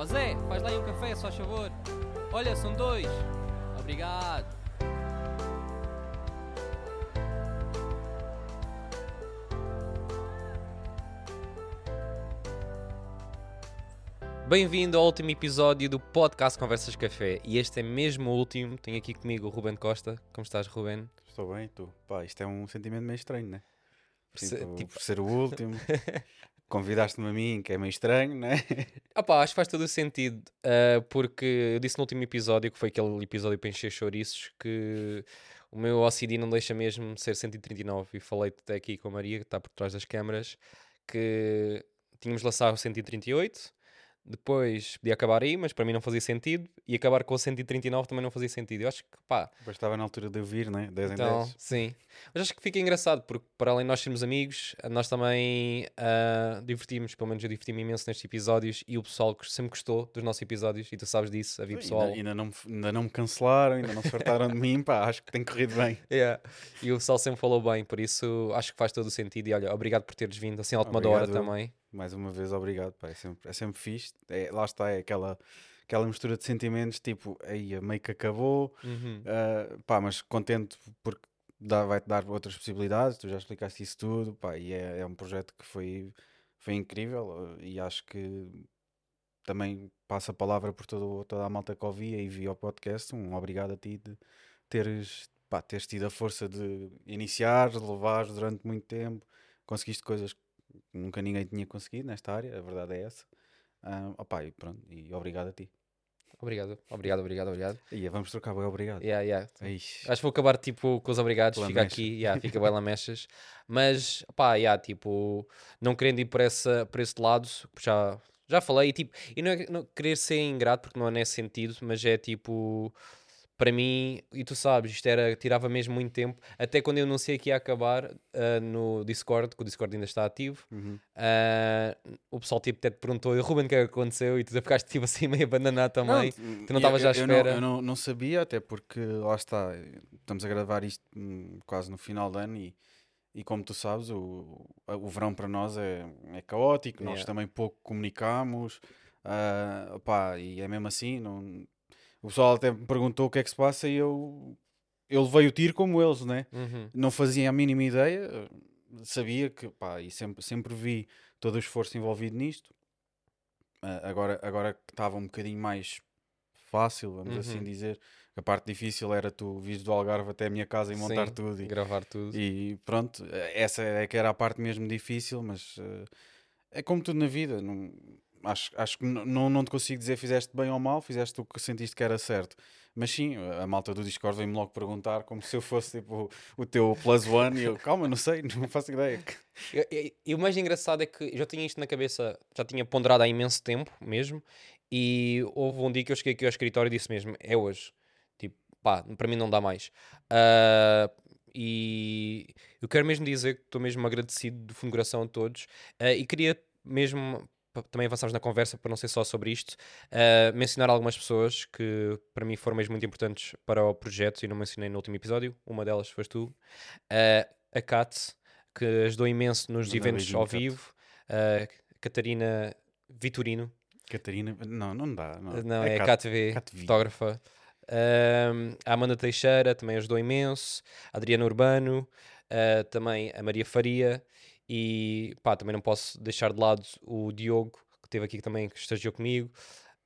Ó Zé, faz lá aí um café, só favor. Olha, são dois. Obrigado. Bem-vindo ao último episódio do podcast Conversas Café. E este é mesmo o último. Tenho aqui comigo o Ruben Costa. Como estás, Ruben? Estou bem, tu. Pá, isto é um sentimento meio estranho, né? Por ser- Tipo, tipo- por ser o último. Convidaste-me a mim, que é meio estranho? Ah pá, acho que faz todo o sentido, ah, porque eu disse no último episódio, que foi aquele episódio para encher chouriços, que o meu OCD não deixa mesmo ser 139, e falei até aqui com a Maria, que está por trás das câmaras, que tínhamos de lançar o 138, depois podia acabar aí, mas para mim não fazia sentido, e acabar com o 139 também não fazia sentido. Eu acho que, pá, Depois estava na altura de eu vir, né? 10 então, em 10. sim. Mas acho que fica engraçado, porque para além de nós sermos amigos, nós também ah, divertimos, pelo menos eu diverti-me imenso nestes episódios e o pessoal que sempre gostou dos nossos episódios, e tu sabes disso, havia pessoal. Ainda, ainda, não, me- ainda não me cancelaram, ainda não se fartaram de mim, pá, acho que tem corrido bem. Yeah. E o pessoal sempre falou bem, por isso acho que faz todo o sentido. E olha, obrigado por teres vindo assim à última hora Obrigado eu. também. Mais uma vez, obrigado, pá, é sempre, é sempre fixe. É, lá está, é aquela, aquela mistura de sentimentos, tipo, aí meio que acabou, Uhum. ah, pá, mas contente porque dá- vai-te dar outras possibilidades, tu já explicaste isso tudo, pá, e é, é um projeto que foi, foi incrível ah, e acho que também passo a palavra por todo, toda a malta que ouvia e via o podcast, um obrigado a ti de teres, pá, teres tido a força de iniciar, de levares durante muito tempo, conseguiste coisas que nunca ninguém tinha conseguido nesta área, a verdade é essa. Opá, e pronto, e obrigado a ti. Obrigado, obrigado, obrigado, obrigado. E vamos trocar, bem, obrigado. Yeah, yeah. Ixi. Acho que vou acabar tipo com os obrigados, Pela fica mecha. aqui, yeah, fica bem lamechas. Mas pá, yeah, tipo, não querendo ir por, essa, por esse lado, já, já falei, e, tipo, e não é não querer ser ingrato, porque não é nesse sentido, mas é tipo, para mim, e tu sabes, isto era, tirava mesmo muito tempo, até quando eu não sei que ia acabar ah, no Discord, que o Discord ainda está ativo. Uhum. ah, o pessoal tipo, até te perguntou, e Ruben, o que é que aconteceu? E tu ficaste tipo assim meio abandonado também. tu não estavas à eu não- espera? Eu não, não sabia, até porque lá está, estamos a gravar isto hum, quase no final do ano e, e como tu sabes, o, o verão para nós é, é caótico, nós Yeah. também pouco comunicamos, ah, opá, e é mesmo assim, não, o pessoal até me perguntou o que é que se passa e eu, eu levei o tiro como eles, né? Uhum. não fazia a mínima ideia, sabia que, pá, e sempre, sempre vi todo o esforço envolvido nisto. Ah, agora, agora que estava um bocadinho mais fácil, vamos assim Uhum. dizer, a parte difícil era tu vires do Algarve até a minha casa e montar Sim, tudo. E, gravar tudo. e pronto, essa é que era a parte mesmo difícil, mas eh, é como tudo na vida. Não, acho, acho que não, não te consigo dizer fizeste bem ou mal, fizeste o que sentiste que era certo. Mas sim, a malta do Discord vem-me logo perguntar como se eu fosse tipo o teu plus one e eu, calma, não sei, não faço ideia. E o mais engraçado é que já tinha isto na cabeça, já tinha ponderado há imenso tempo mesmo, e houve um dia que eu cheguei aqui ao escritório e disse mesmo: é hoje. Tipo, pá, para mim não dá mais. Ah, e eu quero mesmo dizer que estou mesmo agradecido do fundo do coração a todos, ah, e queria mesmo. Também avançarmos na conversa para não ser só sobre isto, ah, mencionar algumas pessoas que para mim foram mesmo muito importantes para o projeto e não mencionei no último episódio. Uma delas foste tu, Ah, a Kat, que ajudou imenso nos Manda eventos beijinho, ao Kat. vivo. A Catarina Vitorino, Catarina, não, não dá. Não, não, é, a Cat- KTV, KTV. fotógrafa. A Amanda Teixeira também ajudou imenso. A Adriana Urbano, também a Maria Faria. E pá, também não posso deixar de lado o Diogo, que esteve aqui também, que estagiou comigo.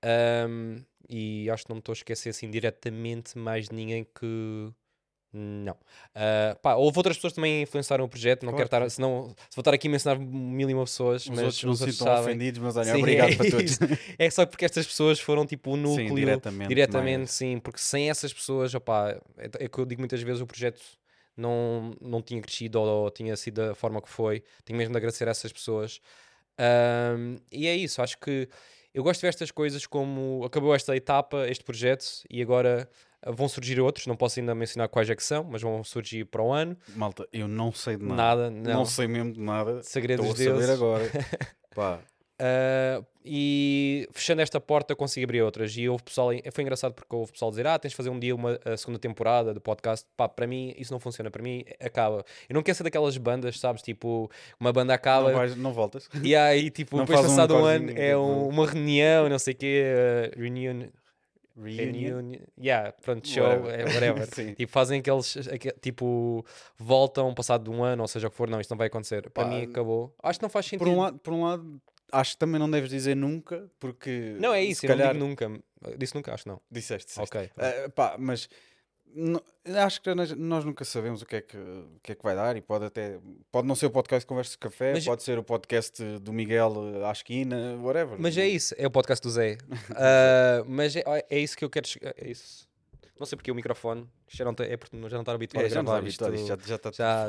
Ahm, e acho que não me estou a esquecer assim diretamente mais de ninguém que. Não. Ah, pá, houve outras pessoas que também influenciaram o projeto. Não Claro, quero estar. Senão, se vou estar aqui a mencionar mil e uma pessoas, Os mas outros não se sintam sabem. ofendidos, mas olha, Sim, obrigado é para todos. É só porque estas pessoas foram tipo o núcleo Sim, diretamente. diretamente, mais. sim, porque sem essas pessoas, opá, é, é que eu digo muitas vezes o projeto não, não tinha crescido ou, tinha sido da forma que foi. Tenho mesmo de agradecer a essas pessoas. Ahm, e é isso, acho que eu gosto de ver estas coisas como acabou esta etapa, este projeto, e agora ah, vão surgir outros. Não posso ainda mencionar quais é que são, mas vão surgir para o ano. Malta, eu não sei de nada. Nada, Não, não. sei mesmo de nada. Segredos Estou a deles. saber agora. Pá, Uh, e fechando esta porta consegui abrir outras e houve pessoal, foi engraçado porque houve pessoal dizer ah, tens de fazer um dia uma a segunda temporada do podcast, pá, para mim isso não funciona, para mim acaba eu não quero ser daquelas bandas, sabes, tipo uma banda acaba Não, vais, não voltas. e aí tipo Não depois um passado um, corzinho, ano é tipo- um- uma reunião, não sei o quê uh, reunion, Reunion. reunion yeah, pronto, show, Whatever. é, whatever. Tipo, fazem aqueles, aque- tipo, voltam passado de um ano, ou seja o que for, não, isto não vai acontecer. Para Pá, mim acabou. Acho que não faz sentido. Por um, lado, por um lado, acho que também não deves dizer nunca, porque. Não é isso, se eu calhar... não digo nunca. Disse nunca, acho não. Disseste, disseste. Ok. Ah, pá, mas acho que nós, nós nunca sabemos o que, é que, o que é que vai dar e pode até pode não ser o podcast Conversa de Café, Mas- pode ser o podcast do Miguel eh, à esquina, whatever. Mas é isso, é o podcast do Zé. Ah, mas é, é isso que eu quero. É isso. Não sei porque o microfone já não, tá- é porque já não está habituado É, a já, não gravar está habituado, isto. isto já, já está já-.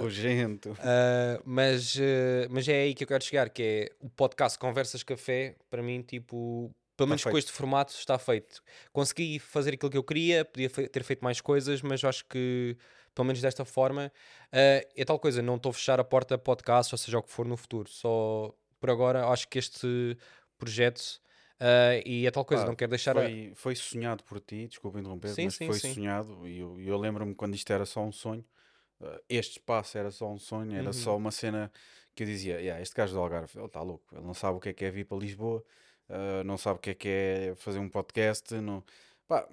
Ah, mas, ah, mas é aí que eu quero chegar, que é o podcast Conversas Café, para mim, tipo, pelo menos com este formato está feito. Consegui fazer aquilo que eu queria, podia fe- ter feito mais coisas, mas eu acho que, pelo menos desta forma, ah, é tal coisa, não estou a fechar a porta a podcast, ou seja o que for no futuro. Só por agora acho que este projeto ah, e é tal coisa, não quero deixar a- Foi, foi sonhado por ti, desculpa interromper, Sim, mas sim, foi sim. sonhado e eu, eu lembro-me quando isto era só um sonho. eh, este espaço era só um sonho, era Uhum. só uma cena que eu dizia: "Yeah, este gajo do Algarve, ele está louco, ele não sabe o que é que é vir para Lisboa, eh, não sabe o que é que é fazer um podcast. Não... Pá,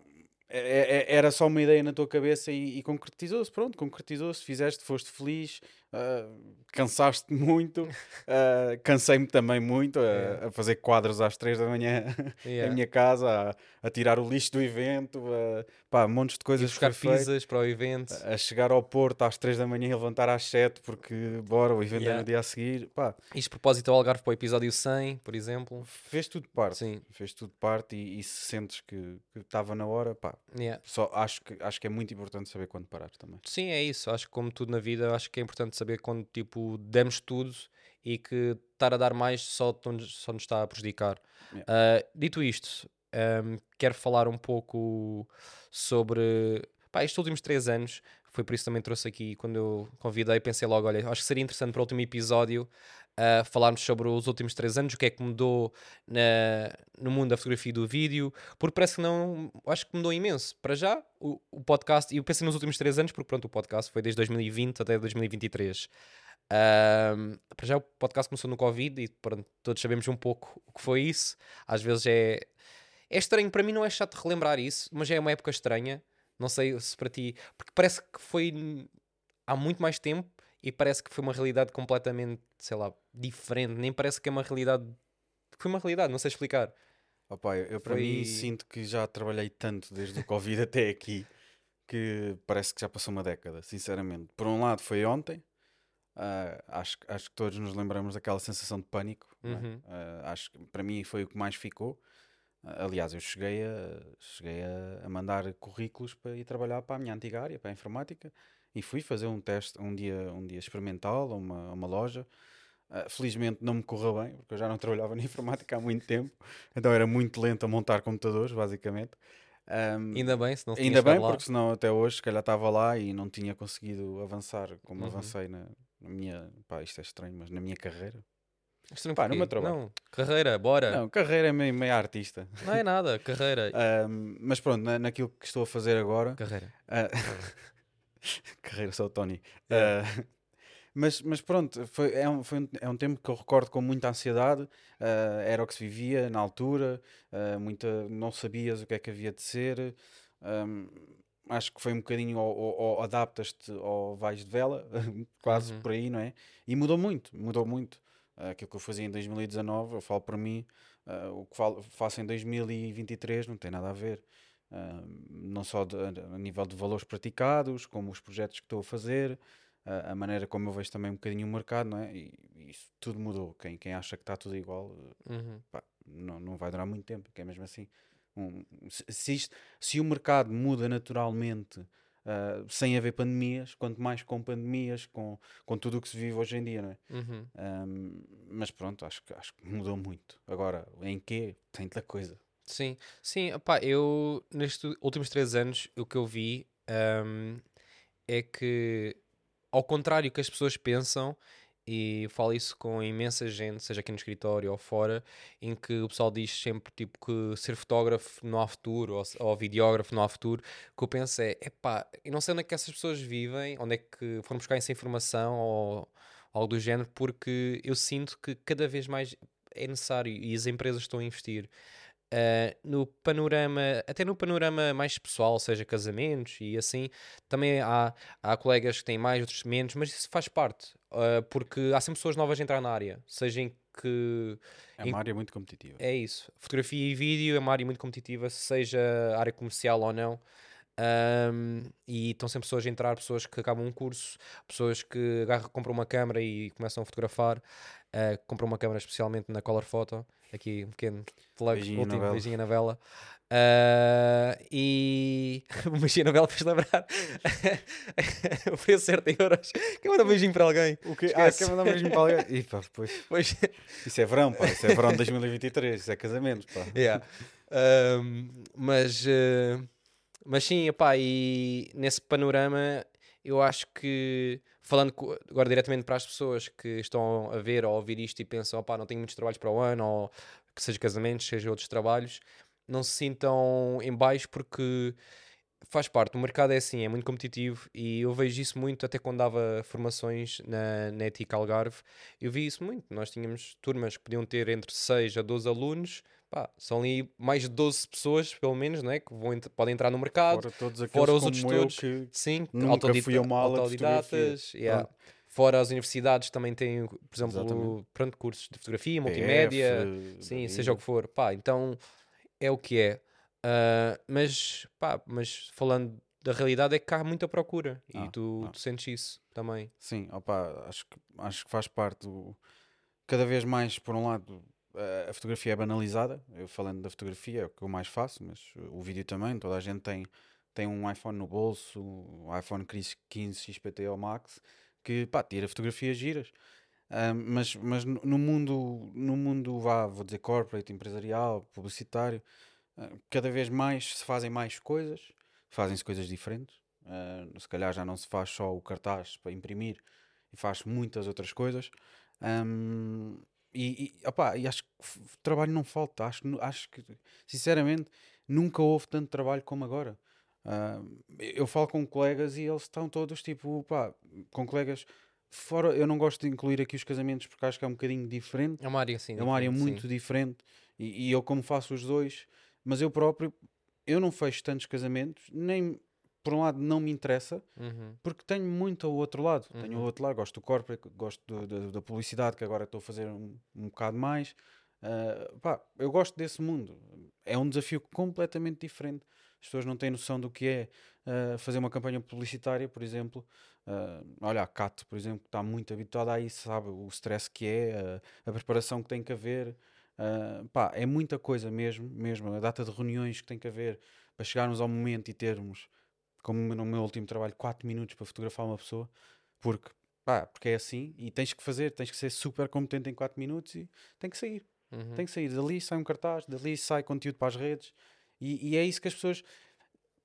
é- é- era só uma ideia na tua cabeça e, e concretizou-se, pronto, concretizou-se, fizeste, foste feliz, ah, cansaste muito, ah, cansei-me também muito a, Yeah. a fazer quadros às três da manhã Yeah. em minha casa, a, a tirar o lixo do evento, a, pá, montes de coisas buscar foi feito, pizzas para o evento. a chegar ao Porto às três da manhã e levantar às sete porque, bora, o evento é Yeah. no dia a seguir, pá, Isto de propósito ao Algarve para o episódio 100, por exemplo. fez tudo parte, Sim. fez tudo parte e, e se sentes que estava na hora, pá, só acho que, acho que é muito importante saber quando parar também. Sim, é isso. Acho que como tudo na vida, acho que é importante saber quando tipo demos tudo e que estar a dar mais só, nos- só nos está a prejudicar. Yeah. Ah, dito isto, ahm, quero falar um pouco sobre pá, estes últimos três anos. Foi por isso que também trouxe aqui quando eu convidei, pensei logo, olha, acho que seria interessante para o último episódio ah, falarmos sobre os últimos três anos, o que é que mudou na- no mundo da fotografia e do vídeo, porque parece que não, acho que mudou imenso. Para já, o, o podcast, e eu pensei nos últimos três anos, porque pronto, o podcast foi desde 2020 até 2023. Ahm, para já o podcast começou no Covid e pronto, todos sabemos um pouco o que foi isso. Às vezes é, é estranho, para mim não é chato relembrar isso, mas é uma época estranha. Não sei se para ti, porque parece que foi há muito mais tempo e parece que foi uma realidade completamente, sei lá, diferente. Nem parece que é uma realidade. Foi uma realidade, não sei explicar. Opa, eu, eu para mim Foi- sinto que já trabalhei tanto desde o Covid até aqui que parece que já passou uma década, sinceramente. Por um lado foi ontem, ah, acho, que- acho que todos nos lembramos daquela sensação de pânico. é? Uhum. Ah, acho que para mim foi o que mais ficou. Ah, aliás, eu cheguei, a, cheguei a, a mandar currículos para ir trabalhar para a minha antiga área, para a informática, e fui fazer um teste um dia, um dia experimental a uma, uma loja. Ah, felizmente não me correu bem, porque eu já não trabalhava na informática há muito tempo, então era muito lento a montar computadores, basicamente. Ahm, Ainda bem, se não ainda bem, porque senão até hoje, se calhar estava lá e não tinha conseguido avançar como Uhum. avancei na, na minha. Pá, isto é estranho, mas na minha carreira. Estranho Pá, no porquê? meu trabalho. Não, carreira, bora. Não, Não, carreira é meio, meio artista. é nada, carreira. Ahm, mas pronto, na- naquilo que estou a fazer agora. Carreira. ah, carreira só o Tony. É. Ah, mas, mas pronto, foi, é, um, foi um, é um tempo que eu recordo com muita ansiedade. ah, era o que se vivia na altura, ah, muita, não sabias o que é que havia de ser. ahm, acho que foi um bocadinho ou, ou- ou adaptas-te ou vais de vela, quase Uhum. por aí, não é? E mudou muito, mudou muito. Aquilo que eu fazia em 2019, eu falo para mim, o que falo- faço em 2023 não tem nada a ver. Não só de- a nível de valores praticados, como os projetos que estou a fazer, a, a maneira como eu vejo também um bocadinho o mercado, não é? E, e isso tudo mudou. Quem, quem acha que está tudo igual, eh, Uhum. pá, não, não vai durar muito tempo, que é mesmo assim. Um- se, se isto- se o mercado muda naturalmente, ah, sem haver pandemias, quanto mais com pandemias, com, com tudo o que se vive hoje em dia, não é? Uhum. Ahm, mas pronto, acho, que- acho que mudou muito. Agora, em quê? Tem tanta coisa. Sim, sim, opá, eu nestes últimos três anos o que eu vi ahm, é que, ao contrário que as pessoas pensam, e falo isso com imensa gente, seja aqui no escritório ou fora, em que o pessoal diz sempre tipo, que ser fotógrafo não há futuro ou, ou videógrafo não há futuro. O que eu penso é, epá, eu não sei onde é que essas pessoas vivem, onde é que foram buscar essa informação ou algo do género, porque eu sinto que cada vez mais é necessário e as empresas estão a investir. Uh, no panorama, até no panorama mais pessoal, seja casamentos e assim, também há, há colegas que têm mais, outros menos, mas isso faz parte, uh, porque há sempre pessoas novas a entrar na área, seja em que. É uma área muito competitiva. É isso. Fotografia e vídeo é uma área muito competitiva, seja área comercial ou não. Um, e estão sempre pessoas a entrar, pessoas que acabam um curso, pessoas que agarram, compram uma câmera e começam a fotografar, uh, compram uma câmera especialmente na Color Photo, aqui um pequeno plug, beijinho último, na beijinho na vela. Uh, e um beijinho na vela fez lembrar o preço certo em euros. Quer mandar um beijinho para alguém? O que? Ah, quer mandar um beijinho para alguém? Pá, depois. Pois. Isso é verão, pá. Isso é verão de 2023. Isso é casamento, pá. Yeah. Um, mas. Uh, mas sim, epá, e nesse panorama eu acho que, falando agora diretamente para as pessoas que estão a ver ou a ouvir isto e pensam, opá, não tenho muitos trabalhos para o ano, ou que seja casamentos, seja outros trabalhos, não se sintam em baixo porque faz parte, o mercado é assim, é muito competitivo e eu vejo isso muito até quando dava formações na, na ETIC Algarve, eu vi isso muito, nós tínhamos turmas que podiam ter entre 6 a 12 alunos, pá, são ali mais de 12 pessoas, pelo menos, né, que vão, podem entrar no mercado, fora, todos fora os outros todos, que sim, nunca fui a uma aula autodidatas, yeah. Fora as universidades também têm, por exemplo, pronto, cursos de fotografia, multimédia, PF, sim, seja o que for. Pá, então é o que é. Uh, mas, pá, mas falando da realidade é que há muita procura e ah, tu, ah. tu, sentes isso também. Sim, opa, acho, que, acho que faz parte do. Cada vez mais, por um lado, a fotografia é banalizada. Eu falando da fotografia é o que eu mais faço, mas o vídeo também. Toda a gente tem, tem um iPhone no bolso, um iPhone 15 XPT ou Max, que pá, tira fotografias giras. Mas mas no mundo, no mundo vá, vou dizer corporate, empresarial, publicitário, uh, cada vez mais se fazem mais coisas, fazem-se coisas diferentes. Uh, se calhar já não se faz só o cartaz para imprimir e faz muitas outras coisas. Um, e, e, opa, e acho que trabalho não falta. Acho, acho que, sinceramente, nunca houve tanto trabalho como agora. Uh, eu falo com colegas e eles estão todos tipo, pá, com colegas fora. Eu não gosto de incluir aqui os casamentos porque acho que é um bocadinho diferente. É uma área sim. É uma área muito sim. diferente. E, e, eu, como faço os dois, mas eu próprio, eu não fecho tantos casamentos, nem por um lado não me interessa, uhum. porque tenho muito ao outro lado. Uhum. Tenho o outro lado, gosto do corporate, gosto da publicidade, que agora estou a fazer um, um bocado mais. Uh, pá, eu gosto desse mundo. É um desafio completamente diferente. As pessoas não têm noção do que é uh, fazer uma campanha publicitária, por exemplo. Uh, olha, a Cat, por exemplo, está muito habituada a isso, sabe? O stress que é, a preparação que tem que haver. pá, é muita coisa mesmo, mesmo. A data de reuniões que tem que haver para chegarmos ao momento e termos como no meu último trabalho, 4 minutos para fotografar uma pessoa, porque, pá, porque é assim e tens que fazer, tens que ser super competente em 4 minutos e tem que sair. Uhum. Tem que sair. Dali sai um cartaz, dali sai conteúdo para as redes e, e é isso que as pessoas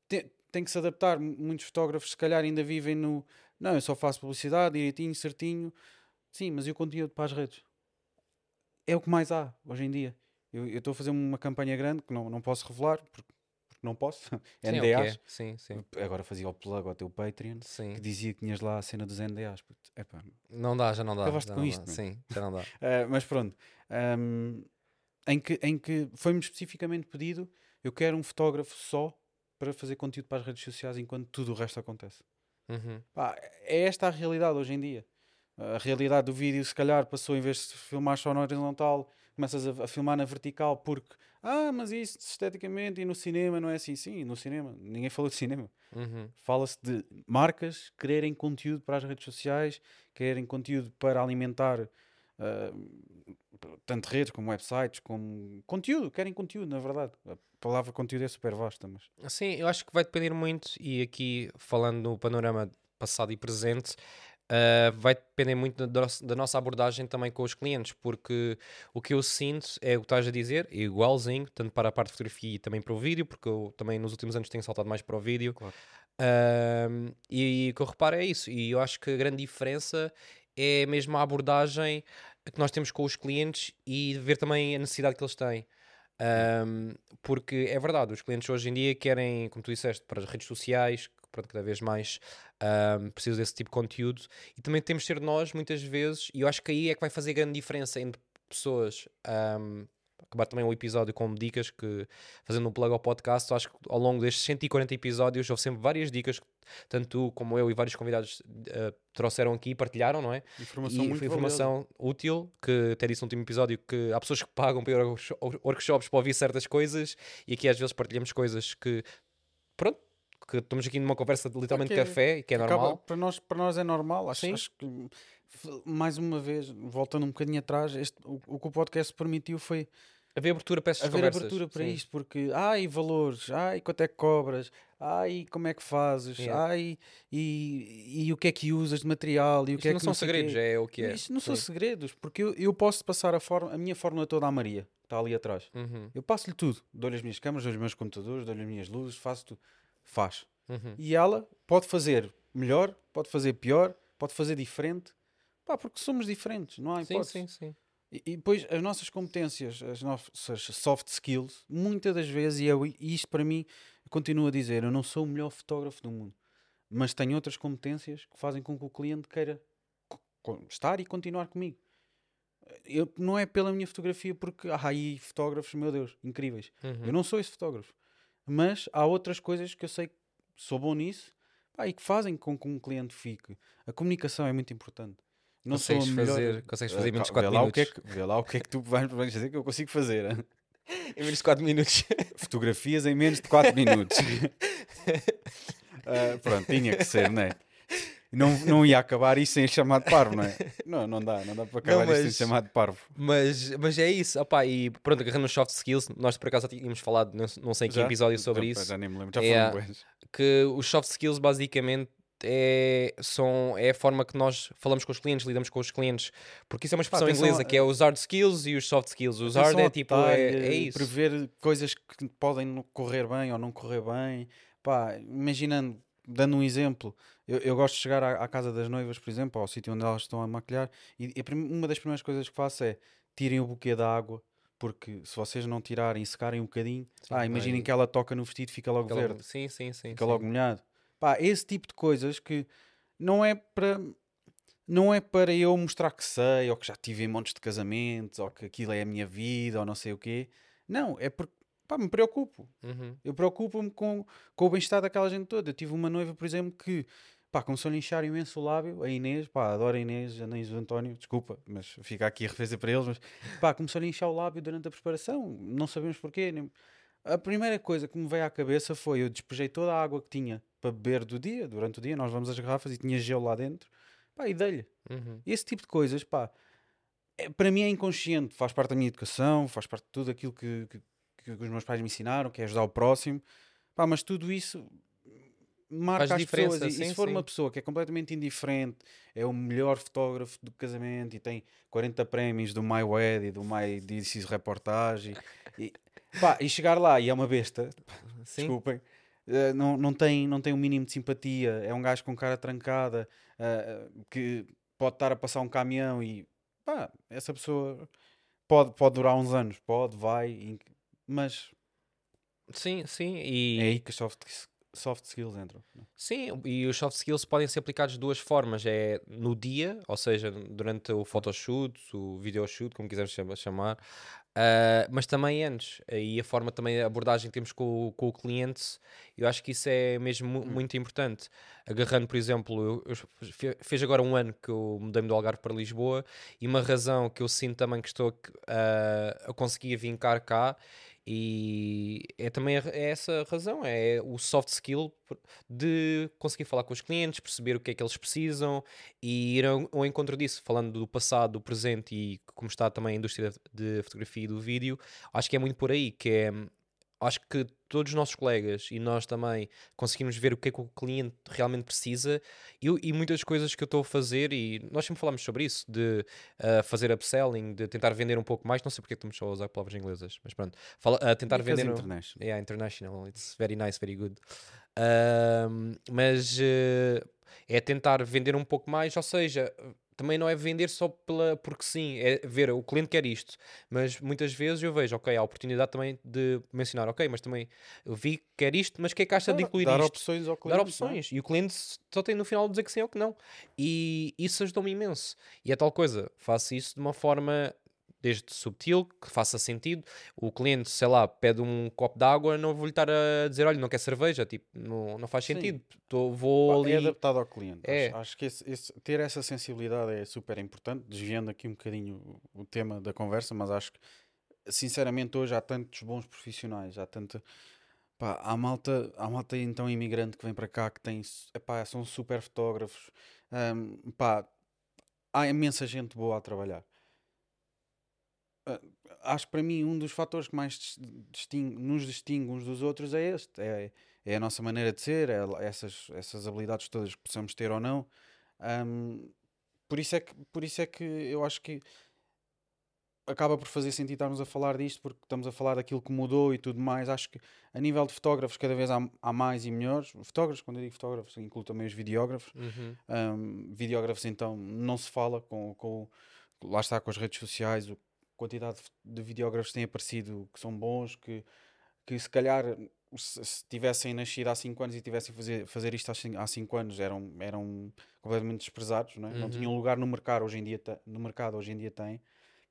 têm, têm que se adaptar. Muitos fotógrafos, se calhar, ainda vivem no não, eu só faço publicidade direitinho, certinho. Sim, mas e o conteúdo para as redes? É o que mais há hoje em dia. Eu estou a fazer uma campanha grande que não, não posso revelar, porque não posso. Sim, NDAs. Okay. Sim, sim. Agora fazia o plug ao teu Patreon sim. que dizia que tinhas lá a cena dos NDAs. Epá, não dá, já não dá. Acabaste com isto. Dá. Sim, já não dá. uh, mas pronto. Um, em que, em que foi-me especificamente pedido, eu quero um fotógrafo só para fazer conteúdo para as redes sociais enquanto tudo o resto acontece. Uhum. Pá, é esta a realidade hoje em dia. A realidade do vídeo, se calhar, passou em vez de filmar só na horizontal, começas a, a filmar na vertical porque ah, mas isso esteticamente e no cinema não é assim. Sim, no cinema. Ninguém falou de cinema. Uhum. Fala-se de marcas quererem conteúdo para as redes sociais, querem conteúdo para alimentar uh, tanto redes como websites, como conteúdo, querem conteúdo, na verdade. A palavra conteúdo é super vasta, mas. Sim, eu acho que vai depender muito, e aqui falando no panorama passado e presente, Uh, vai depender muito da, da, nossa abordagem também com os clientes, porque o que eu sinto é o que estás a dizer, igualzinho, tanto para a parte de fotografia e também para o vídeo, porque eu também nos últimos anos tenho saltado mais para o vídeo. Claro. Uh, e, e o que eu reparo é isso, e eu acho que a grande diferença é mesmo a abordagem que nós temos com os clientes e ver também a necessidade que eles têm. Um, porque é verdade, os clientes hoje em dia querem, como tu disseste, para as redes sociais, pronto, cada vez mais um, precisam desse tipo de conteúdo e também temos de ser nós, muitas vezes, e eu acho que aí é que vai fazer grande diferença entre pessoas. Um, acabar também o episódio com dicas que, fazendo um plug ao podcast, acho que ao longo destes 140 episódios houve sempre várias dicas que tanto tu como eu e vários convidados uh, trouxeram aqui e partilharam, não é? Informação e muito informação valiosa. útil, que até disse no último episódio que há pessoas que pagam para ir a workshops para ouvir certas coisas e aqui às vezes partilhamos coisas que, pronto, que estamos aqui numa conversa de literalmente é- café, que é Acaba- normal. para, nós, para nós é normal. Acho, Sim. acho que, mais uma vez, voltando um bocadinho atrás, este- o, o que o podcast permitiu foi Haver abertura para essas haver conversas. abertura para sim. isto, porque ai valores, ai quanto é que cobras, ai como é que fazes, Yeah. ai e, e o que é que usas de material e o Isto que é não que são sei quê. segredos, é o que é. Isto não são Sim. segredos, porque eu, eu posso passar a, forma, a minha fórmula toda à Maria, que está ali atrás. Uhum, Eu passo-lhe tudo, dou-lhe as minhas câmaras, dou-lhe os meus computadores, dou-lhe as minhas luzes, faço tudo. Faz. uhum. E ela pode fazer melhor, pode fazer pior, pode fazer diferente. Pá, porque somos diferentes, não há Sim, hipótese. sim, sim. E, e depois as nossas competências, as nossas soft skills, muitas das vezes, e, eu, e isto para mim, continuo a dizer, eu não sou o melhor fotógrafo do mundo, mas tenho outras competências que fazem com que o cliente queira estar e continuar comigo. Eu, não é pela minha fotografia, porque há aí fotógrafos, meu Deus, incríveis. Uhum. Eu não sou esse fotógrafo. Mas há outras coisas que eu sei que sou bom nisso pá, e que fazem com que um cliente fique. A comunicação é muito importante. Não Consegues melhor- fazer, consegues fazer Ah, em menos de cá- 4 vê lá o que é minutos. que- Vê lá o que é que tu vais, vais dizer que eu consigo fazer. hein? Em menos de 4 minutos. Fotografias em menos de 4 minutos. Ah, pronto, tinha que ser, não é? Não, não ia acabar isso sem chamar de parvo, não é? Não, não dá, não dá para acabar Não, isso sem mas- chamar de parvo. Mas, mas é isso, opá, e pronto, agarrando nos soft skills, nós por acaso já tínhamos falado, não, não sei em que Já? episódio sobre Já- isso, Já nem me lembro, já É, bués. que os soft skills basicamente é, são, é a forma que nós falamos com os clientes, lidamos com os clientes, porque isso é uma expressão atenção inglesa a- que é os hard skills e os soft skills. Os hard é tipo, é, é isso. Prever coisas que podem correr bem ou não correr bem. Pá, imaginando, dando um exemplo, eu, eu gosto de chegar à, à casa das noivas, por exemplo, ao sítio onde elas estão a maquilhar, e, e uma das primeiras coisas que faço é tirem o buquê da água, porque se vocês não tirarem e secarem um bocadinho, Sim, ah, imaginem que ela toca no vestido e fica logo Aquela- verde, Sim, sim, sim. fica sim. logo molhado. Pá, esse tipo de coisas que não é para. Não é para eu mostrar que sei, ou que já tive em montes de casamentos, ou que aquilo é a minha vida, ou não sei o quê. Não, é porque pá, me preocupo. Uhum. Eu preocupo-me com, com o bem-estar daquela gente toda. Eu tive uma noiva, por exemplo, que pá, começou a inchar imenso o lábio, a Inês, pá, adoro a Inês, a Inês do António, desculpa, mas fica aqui a referência para eles, mas pá, começou a inchar o lábio durante a preparação, não sabemos porquê. nem- A primeira coisa que me veio à cabeça foi eu despejei toda a água que tinha para beber do dia, durante o dia, nós vamos às garrafas e tinha gelo lá dentro, pá, e dei-lhe. Uhum. Esse tipo de coisas, pá, é- para mim é inconsciente, faz parte da minha educação, faz parte de tudo aquilo que, que, que os meus pais me ensinaram, que é ajudar o próximo, pá, mas tudo isso marca Faz as pessoas. E, e sim, se for sim. uma pessoa que é completamente indiferente, é o melhor fotógrafo do casamento e tem 40 prémios do My Wed e do My This is Reportage e, e, pá, e chegar lá e é uma besta, Sim. desculpem, eh, não, não, tem, não tem um mínimo de simpatia, é um gajo com cara trancada eh, que pode estar a passar um caminhão e pá, essa pessoa pode, pode durar uns anos, pode, vai, mas Sim, sim. é E, aí que as soft, soft skills entram. né? Sim, e os soft skills podem ser aplicados de duas formas. É no dia, ou seja, durante o photoshoot, o videoshoot, como quisermos chama- chamar, ah, mas também antes. E a forma também, a abordagem que temos com, o- com o cliente, eu acho que isso é mesmo mu- muito importante. Agarrando, por exemplo, eu, eu fe- fez agora um ano que eu mudei-me do Algarve para Lisboa e uma razão que eu sinto também que estou ah, a conseguir vincar cá e é também é essa a razão, é o soft skill de conseguir falar com os clientes, perceber o que é que eles precisam e ir ao encontro disso, falando do passado, do presente e como está também a indústria de fotografia e do vídeo, acho que é muito por aí, que é acho que todos os nossos colegas e nós também conseguimos ver o que é que o cliente realmente precisa e, e muitas coisas que eu estou a fazer, e nós sempre falamos sobre isso, de ah, fazer upselling, de tentar vender um pouco mais, não sei porque é estamos só a usar palavras inglesas, mas pronto, fala, ah, tentar Dicas vender. um- international. Yeah, international. It's very nice, very good. Ahm, mas eh, é tentar vender um pouco mais, ou seja, também não é vender só pela, porque sim, é ver o cliente quer isto, mas muitas vezes eu vejo, ok, há a oportunidade também de mencionar, ok, mas também eu vi que quer isto, mas que é que acha de incluir dar isto? opções ao cliente. dar não é? opções. E o cliente só tem no final de dizer que sim ou que não. E isso ajudou-me imenso. E é tal coisa, faço isso de uma forma desde subtil, que faça sentido. O cliente, sei lá, pede um copo de água, não vou-lhe estar a dizer, olha, não quer cerveja, tipo, não, não faz sentido. Tô, vou Pá, É ali. adaptado ao cliente. É. Acho, acho que esse- esse- ter essa sensibilidade é super importante, desviando aqui um bocadinho o, o tema da conversa, mas acho que, sinceramente, hoje há tantos bons profissionais, há tanta. Pá, há malta, há malta então imigrante que vem para cá que tem, epá, são super fotógrafos, hum, pá, há imensa gente boa a trabalhar. Ah, acho que para mim um dos fatores que mais dis- distingue- nos distingue uns dos outros é este, é, é a nossa maneira de ser, é essas, essas habilidades todas que possamos ter ou não. Hum, por isso é que, por isso é que eu acho que acaba por fazer sentido estarmos a falar disto, porque estamos a falar daquilo que mudou e tudo mais. Acho que a nível de fotógrafos cada vez há, há mais e melhores. Fotógrafos, quando eu digo fotógrafos, incluo também os videógrafos. Uhum. Um, videógrafos então não se fala com, com lá está com as redes sociais, a quantidade de, de videógrafos têm aparecido que são bons, que, que se calhar se, se tivessem nascido há 5 anos e tivessem fazer, fazer isto há 5 anos eram, eram completamente desprezados, não, é? não Uhum. tinham lugar no mercado, hoje em dia, no mercado hoje em dia têm.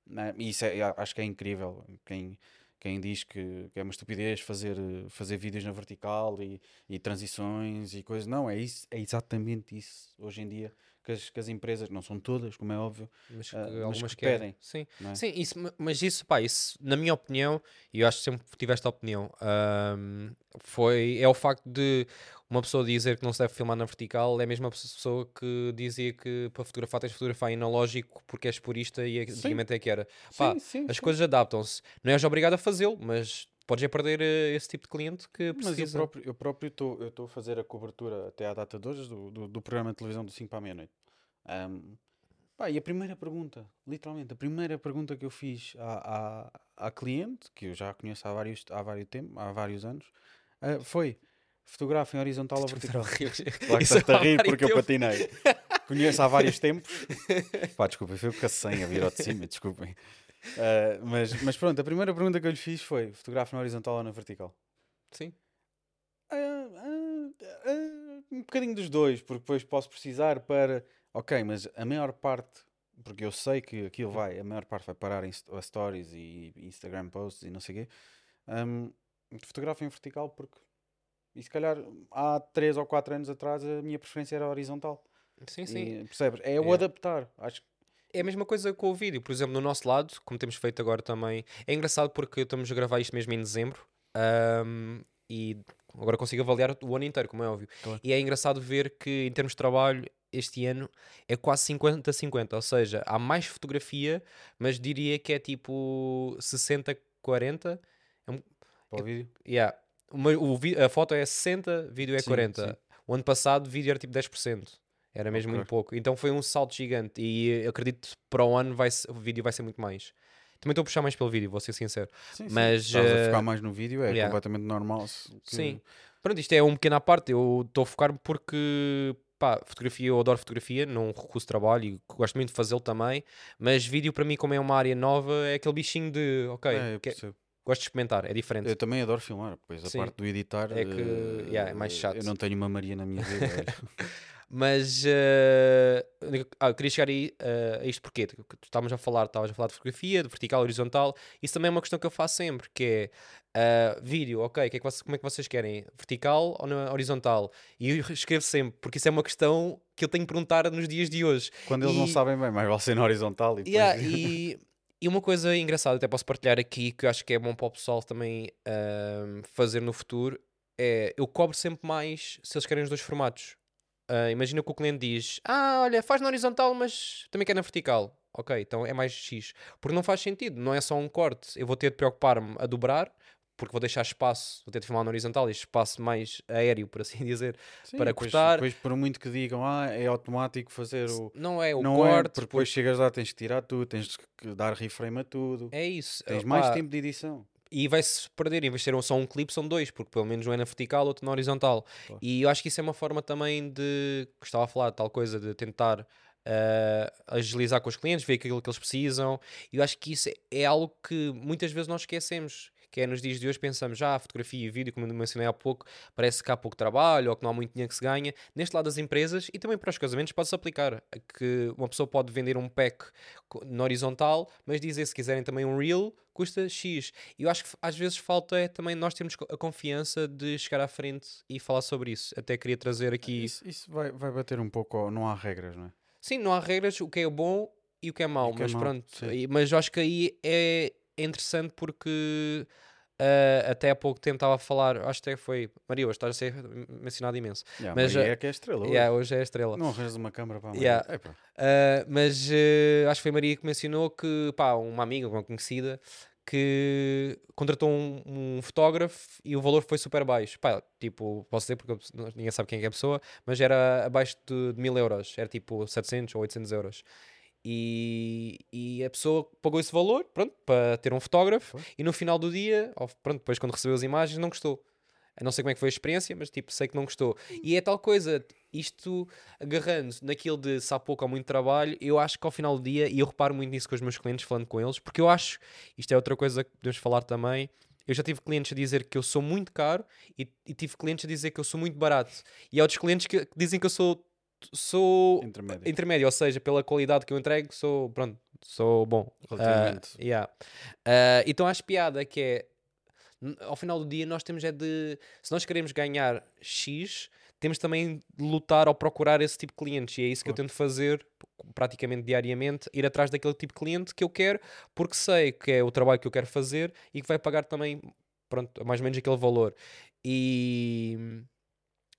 né? E isso é, acho que é incrível. Quem, quem diz que, que é uma estupidez fazer, fazer vídeos na vertical e, e transições e coisas. Não, é, isso, é exatamente isso hoje em dia que as, que as empresas, não são todas, como é óbvio, Mas que Ah, mas algumas que querem. pedem, Sim. é? Sim, isso, ma- mas isso, pá, isso, na minha opinião, e eu acho que sempre tive esta opinião, ahm, foi, é o facto de uma pessoa dizer que não se deve filmar na vertical, é a mesma pessoa que dizia que para fotografar tens de fotografar analógico porque és purista e antigamente é que era. Pá, sim, sim, as sim. coisas adaptam-se. Não és obrigado a fazê-lo, mas podes é perder eh, esse tipo de cliente que Mas eu precisa. próprio eu próprio estou eu estou a fazer a cobertura até à data de hoje do, do, do programa de televisão do 5 para a meia-noite. Ahm, pá, e a primeira pergunta, literalmente, a primeira pergunta que eu fiz à, à, à cliente, que eu já conheço há vários, há vários, tempo, há vários anos, ah, foi fotografa em horizontal ou vertical. Claro que estás a rir porque eu tempos. patinei. Conheço há vários tempos. Pá, desculpem, foi cacém a vir ao de cima, desculpem. Ah, mas, mas pronto, a primeira pergunta que eu lhe fiz foi: fotografa na horizontal ou na vertical? Sim. Ah, ah, um bocadinho dos dois, porque depois posso precisar para. Ok, mas a maior parte, porque eu sei que aquilo vai, a maior parte vai parar em stories e Instagram posts e não sei o quê. Um, fotografa em vertical porque. E se calhar há 3 ou 4 anos atrás a minha preferência era horizontal. Sim, sim. E, percebes? É o Yeah. adaptar. Acho que É a mesma coisa com o vídeo, por exemplo, no nosso lado, como temos feito agora também. É engraçado porque estamos a gravar isto mesmo em dezembro ahm, e agora consigo avaliar o ano inteiro, como é óbvio. Claro. E é engraçado ver que, em termos de trabalho, este ano é quase 50-50, ou seja, há mais fotografia, mas diria que é tipo 60-40. para o vídeo. Yeah. Uma- o a foto é 60, vídeo é Sim, 40. sim. O ano passado, vídeo era tipo 10%. Era mesmo Ok. muito pouco. Então foi um salto gigante. E eu acredito que para o ano vai o vídeo vai ser muito mais. Também estou a puxar mais pelo vídeo, vou ser sincero. Sim, sim. Mas, Estás a eh, focar mais no vídeo, é yeah. completamente normal. que- Sim. Pronto, isto é um pequeno à parte. Eu estou a focar porque, pá, fotografia, eu adoro fotografia, não recuso trabalho e gosto muito de fazê-lo também. Mas vídeo, para mim, como é uma área nova, é aquele bichinho de, ok, É, eu que- percebo. gosto de experimentar, é diferente. Eu também adoro filmar, pois a Sim. parte do editar É que, eh, yeah, é mais Eu chato. não tenho uma Maria na minha vida. Mas eh, ah, eu queria chegar aí, eh, a isto porque tu estávamos a falar, estavas a falar de fotografia, de vertical, horizontal. Isso também é uma questão que eu faço sempre, que é ah, vídeo, ok, que é que vocês- como é que vocês querem? Vertical ou na horizontal? E eu escrevo sempre, porque isso é uma questão que eu tenho que perguntar nos dias de hoje. Quando eles não E- sabem bem, vale ser na horizontal e depois... Yeah, e, e uma coisa engraçada, até posso partilhar aqui, que eu acho que é bom para o pessoal também ahm, fazer no futuro, é eu cobro sempre mais se eles querem os dois formatos. Ah, imagina que o cliente diz: Ah, olha, faz na horizontal, mas também quer na vertical. Ok, então é mais X. Porque não faz sentido, não é só um corte. Eu vou ter de preocupar-me a dobrar, porque vou deixar espaço, vou ter de filmar na horizontal e espaço mais aéreo, por assim dizer. Sim, para depois, cortar. Depois, por muito que digam, ah, é automático fazer o... Não é o não corte, é, porque porque depois chegas lá, tens que tirar tudo, tens que dar reframe a tudo. é isso. Tens mais tempo de edição. E vai-se perder, em vez de ser só um clipe, são dois, porque pelo menos um é na vertical, outro na horizontal. Claro. E eu acho que isso é uma forma também de, que estava a falar, tal coisa, de tentar uh, agilizar com os clientes, ver aquilo que eles precisam. E eu acho que isso é, é algo que muitas vezes nós esquecemos que é nos dias de hoje pensamos, já ah, fotografia e vídeo, como mencionei há pouco, parece que há pouco trabalho ou que não há muito dinheiro que se ganha. Neste lado das empresas e também para os casamentos pode-se aplicar, que uma pessoa pode vender um pack no horizontal, mas dizer se quiserem também um reel, custa X. E eu acho que às vezes falta é também nós termos a confiança de chegar à frente e falar sobre isso. Até queria trazer aqui... Isso, isso vai, vai bater um pouco, não há regras, não é? Sim, não há regras, o que é bom e o que é mau, que é mas mau, pronto. sim. Mas eu acho que aí é interessante porque uh, até há pouco tempo estava a falar, acho que até foi Maria, hoje estás a ser mencionado imenso. Yeah, Mas, Maria uh, é que é estrela. hoje. Yeah, hoje é a estrela. Não arranjas uma câmara para a Yeah. Maria. Epá. Uh, mas uh, acho que foi Maria que mencionou que pá, uma amiga, uma conhecida, que contratou um, um fotógrafo e o valor foi super baixo. Pá, tipo, posso dizer porque ninguém sabe quem é é a pessoa, mas era abaixo de, de mil euros, era tipo 700 ou 800 euros. E, e a pessoa pagou esse valor, pronto, para ter um fotógrafo, e no final do dia, ou, pronto, depois quando recebeu as imagens, não gostou. Eu não sei como é que foi a experiência, mas tipo, sei que não gostou. E é tal coisa, isto agarrando naquilo de se há pouco ou muito trabalho, eu acho que ao final do dia, e eu reparo muito nisso com os meus clientes, falando com eles, porque eu acho, isto é outra coisa que podemos falar também, eu já tive clientes a dizer que eu sou muito caro e, e tive clientes a dizer que eu sou muito barato. E há outros clientes que, que dizem que eu sou, sou Intermédio. intermédio, ou seja, pela qualidade que eu entrego, sou, pronto, sou bom. Relativamente. Ah, yeah. Ah, então acho piada que é ao final do dia nós temos é de se nós queremos ganhar X temos também de lutar ou procurar esse tipo de clientes e é isso que eu tento fazer praticamente diariamente ir atrás daquele tipo de cliente que eu quero porque sei que é o trabalho que eu quero fazer e que vai pagar também pronto, mais ou menos aquele valor e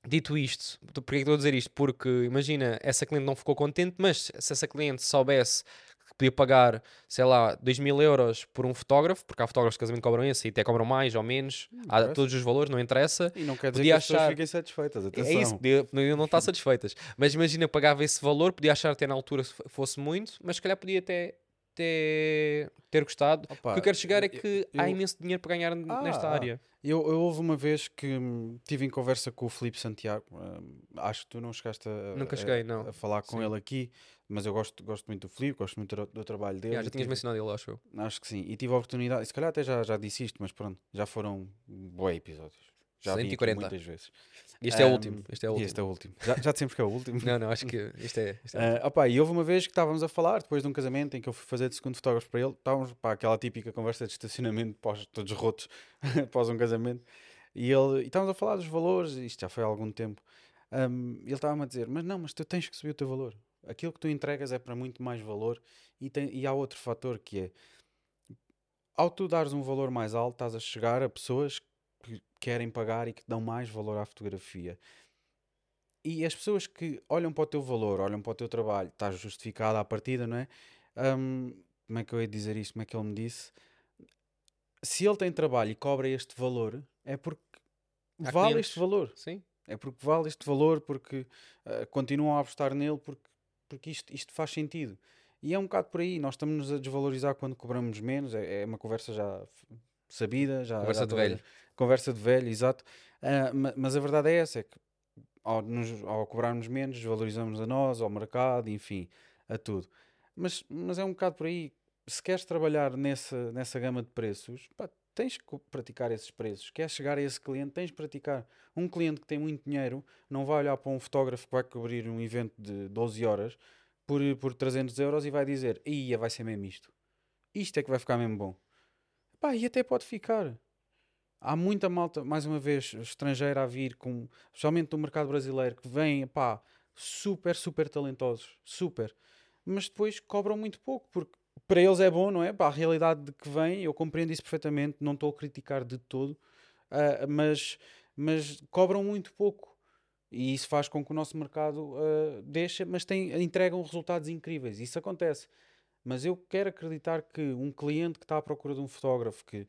Dito isto, porquê que estou a dizer isto? Porque imagina, essa cliente não ficou contente, mas se essa cliente soubesse que podia pagar, sei lá, 2 mil euros por um fotógrafo, porque há fotógrafos de casamento que cobram esse e até cobram mais ou menos, há todos os valores, não interessa. E não quer dizer Podia que as pessoas achar- fiquem satisfeitas. É Atenção. isso, podia, não estar satisfeitas. Mas imagina, pagava esse valor, podia achar até na altura se fosse muito, mas se calhar podia até ter, ter gostado. Opa, o que eu quero chegar é eu- que há eu- imenso dinheiro para ganhar Ah, nesta área. Eu, eu houve uma vez que hum, tive em conversa com o Filipe Santiago. hum, acho que tu não chegaste a, Nunca a- cheguei, não. a falar com Sim. ele aqui, mas eu gosto, gosto muito do Filipe, gosto muito do, do trabalho dele. Já, já tinhas tive- mencionado ele, acho eu. Acho que sim. E tive a oportunidade, se calhar até já, já disse isto, mas pronto, já foram bué episódios. Já vim aqui 140. muitas vezes. Este é o último. Este é o último. este é o último. Já, já dissemos que é o último. Não, não, acho que isto é. Isto é Ah, opá, e houve uma vez que estávamos a falar, depois de um casamento em que eu fui fazer de segundo fotógrafo para ele, estávamos para aquela típica conversa de estacionamento, pós, todos rotos, após um casamento, e, ele, e estávamos a falar dos valores, isto já foi há algum tempo, e ele estava-me a dizer, mas não, mas tu tens que subir o teu valor, aquilo que tu entregas é para muito mais valor, e, tem, e há outro fator que é, ao tu dares um valor mais alto, estás a chegar a pessoas que querem pagar e que dão mais valor à fotografia. E as pessoas que olham para o teu valor, olham para o teu trabalho, está justificado à partida, não é? Hum, como é que eu ia dizer isto? Como é que ele me disse? Se ele tem trabalho e cobra este valor, é porque Há vale clientes. este valor. Sim. É porque vale este valor, porque ah, continuam a apostar nele, porque, porque isto, isto faz sentido. E é um bocado por aí. Nós estamos a desvalorizar quando cobramos menos. É, é uma conversa já sabida. Já, Conversa já de velho. Conversa de velho, exato. Ma- mas a verdade é essa: é que ao, nos- ao cobrarmos menos, desvalorizamos a nós, ao mercado, enfim, a tudo. Mas, mas é um bocado por aí. Se queres trabalhar nessa, nessa gama de preços, pá, tens que praticar esses preços. Queres chegar a esse cliente, tens de praticar. Um cliente que tem muito dinheiro não vai olhar para um fotógrafo que vai cobrir um evento de 12 horas por, por 300 euros e vai dizer: Ia, vai ser mesmo isto. Isto é que vai ficar mesmo bom. Pá, e até pode ficar. Há muita malta, mais uma vez, estrangeira a vir, com, especialmente do mercado brasileiro, que vem, pá, super, super talentosos. Super. Mas depois cobram muito pouco, porque para eles é bom, não é? Para a realidade de que vem, eu compreendo isso perfeitamente, não estou a criticar de todo, ah, mas, mas cobram muito pouco. E isso faz com que o nosso mercado ah, deixe, mas tem, entregam resultados incríveis. Isso acontece. Mas eu quero acreditar que um cliente que está à procura de um fotógrafo que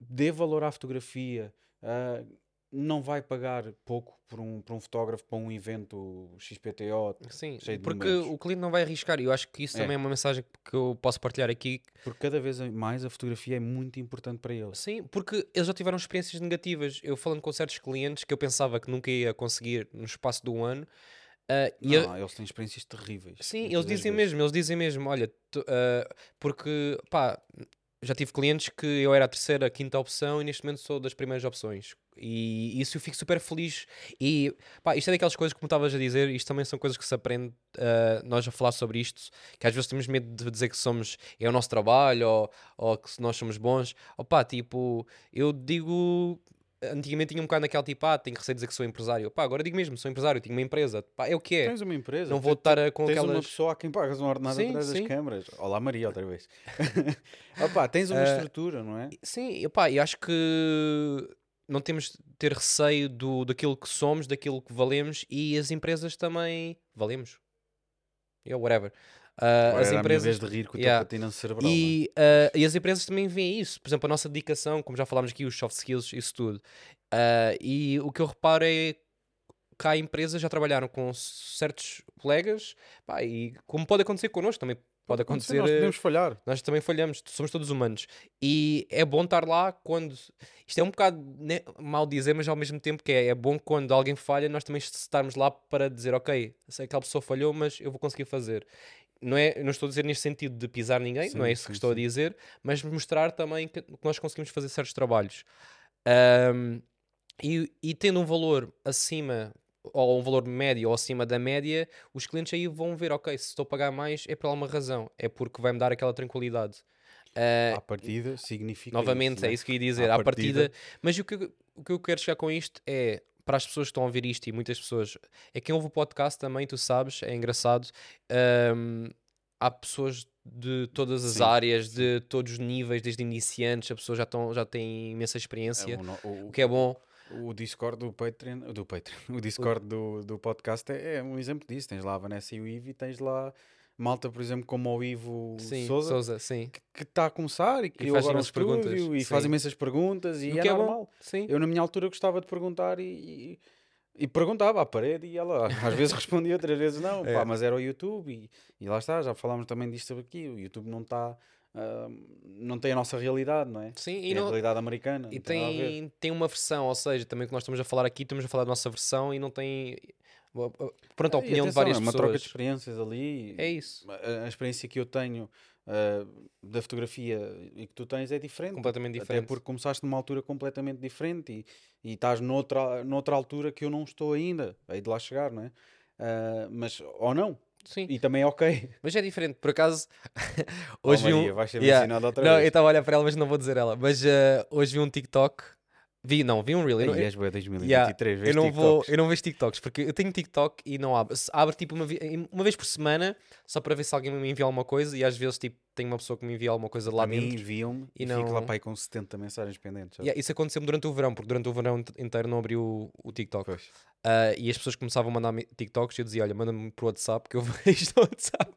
dê valor à fotografia, ah, não vai pagar pouco por um, por um fotógrafo para um evento XPTO, Sim, porque números. o cliente não vai arriscar. E eu acho que isso É. também é uma mensagem que eu posso partilhar aqui. porque cada vez mais a fotografia é muito importante para eles. Sim, porque eles já tiveram experiências negativas. Eu falando com certos clientes que eu pensava que nunca ia conseguir no espaço um ano, a- Não, eles têm experiências terríveis. Sim, eles dizem vezes. mesmo, eles dizem mesmo, olha, tu- ah, porque, pá, já tive clientes que eu era a terceira, a quinta opção e neste momento sou das primeiras opções. E isso eu fico super feliz. E, pá, isto é daquelas coisas, como estavas a dizer, isto também são coisas que se aprende, ah, nós a falar sobre isto, que às vezes temos medo de dizer que somos, é o nosso trabalho ou, ou que nós somos bons. Opá, tipo, eu digo... Antigamente tinha um bocado naquela tipo, ah, tenho receio de dizer que sou empresário. Pá, agora digo mesmo, sou empresário, tenho uma empresa. Pá, é o que é. Tens uma empresa. Não vou estar com tens uma aquelas- pessoa a quem pagas um ordenado Sim, atrás das sim. câmaras. Olá Maria, outra vez. Opa, tens uma Ah, estrutura, não é? Sim, epá, eu acho que não temos de ter receio do, daquilo que somos, daquilo que valemos e as empresas também valemos. Yeah, whatever. Agora as empresas de rir com a yeah. patina cerebral. e, ah, e as empresas também veem isso. Por exemplo, a nossa dedicação, como já falámos aqui, os soft skills, isso tudo. Ah, e o que eu reparo é que há empresas já trabalharam com certos colegas, pá, e como pode acontecer connosco, também pode acontecer. Nós eh, podemos falhar. nós também falhamos, somos todos humanos. E é bom estar lá quando. Isto é um bocado né, mal dizer, mas ao mesmo tempo que é, é bom quando alguém falha, nós também estarmos lá para dizer, ok, sei que aquela pessoa falhou, mas eu vou conseguir fazer. Não, é, não estou a dizer neste sentido de pisar ninguém, não é Sim, isso que sim, estou a sim. dizer, mas mostrar também que, que nós conseguimos fazer certos trabalhos. Ahm, e, e tendo um valor acima, ou um valor médio ou acima da média, os clientes aí vão ver, ok, se estou a pagar mais é por alguma razão, é porque vai-me dar aquela tranquilidade. À partida significa novamente, isso, é né? isso que eu ia dizer, À à partida. partida- Mas o que, o que eu quero chegar com isto é para as pessoas que estão a ouvir isto e muitas pessoas, é quem ouve o podcast também, tu sabes, é engraçado. ahm, há pessoas de todas as Sim, áreas, de todos os níveis, desde iniciantes, a pessoa já, estão, já tem imensa experiência, É, o, o- o que é bom. O Discord do Patreon, do Patreon, o Discord do, do podcast é, é um exemplo disso. Tens lá a Vanessa e o Ivo e tens lá malta, por exemplo, como o Ivo Sim, Souza, Souza, sim. que está a começar e criou faz agora imensas perguntas, e sim. faz imensas perguntas e é que é normal. Eu, na minha altura, gostava de perguntar e, e, e perguntava à parede e ela às vezes respondia, outras vezes não. É. Pá, mas era o YouTube e, e lá está, já falámos também disto aqui. O YouTube não está. ah, não tem a nossa realidade, não é? Sim, e Tem a não, realidade americana. E não tem, tem uma versão, ou seja, também que nós estamos a falar aqui, estamos a falar da nossa versão e não tem. Pronto, a E opinião de atenção, várias é uma troca de experiências ali. É isso, A, a experiência que eu tenho ah, da fotografia e que tu tens é diferente. completamente Até diferente. porque começaste numa altura completamente diferente e, e estás noutra, noutra altura que eu não estou ainda. Hei de lá chegar, não é? Ah, mas, ou não. Sim, E também é ok. mas é diferente. Por acaso, Oh, hoje vi Maria, um. vais ser Yeah. outra Não, eu vez. estava a olhar para ela, mas não vou dizer ela. Mas eh, hoje vi um TikTok. Vi, não, vi um Reel. Não- Aí eu- és bué 2023, Yeah, eu não vou, TikToks. eu não vejo TikToks porque eu tenho TikTok e não abro. Abro tipo uma, uma vez por semana só para ver se alguém me envia alguma coisa e às vezes tipo tem uma pessoa que me envia alguma coisa lá A dentro. enviam-me e e, fico lá não- para aí com 70 mensagens pendentes. Yeah, isso aconteceu durante o verão, porque durante o verão int- inteiro não abri o, o TikTok. Ah, e as pessoas começavam a mandar TikToks e eu dizia: Olha, manda-me pro WhatsApp que eu vejo no WhatsApp,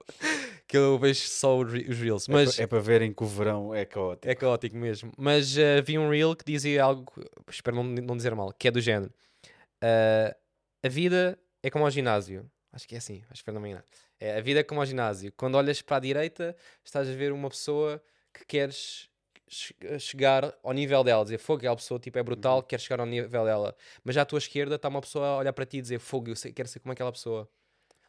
que eu vejo só os re- os Reels. É Mas É, para verem que o verão é caótico. é caótico mesmo. Mas ah, vi um Reel que dizia algo, espero não, não dizer mal, que é do género: ah, A vida é como ao ginásio. Acho que é assim, acho que não me enganar. É, a vida é como ao ginásio. Quando olhas para a direita, estás a ver uma pessoa que queres che- chegar ao nível dela, dizer fogo, aquela pessoa tipo, é brutal, Uhum. quer chegar ao nível dela. Mas já à tua esquerda está uma pessoa a olhar para ti e dizer fogo, eu sei- quero ser como aquela pessoa.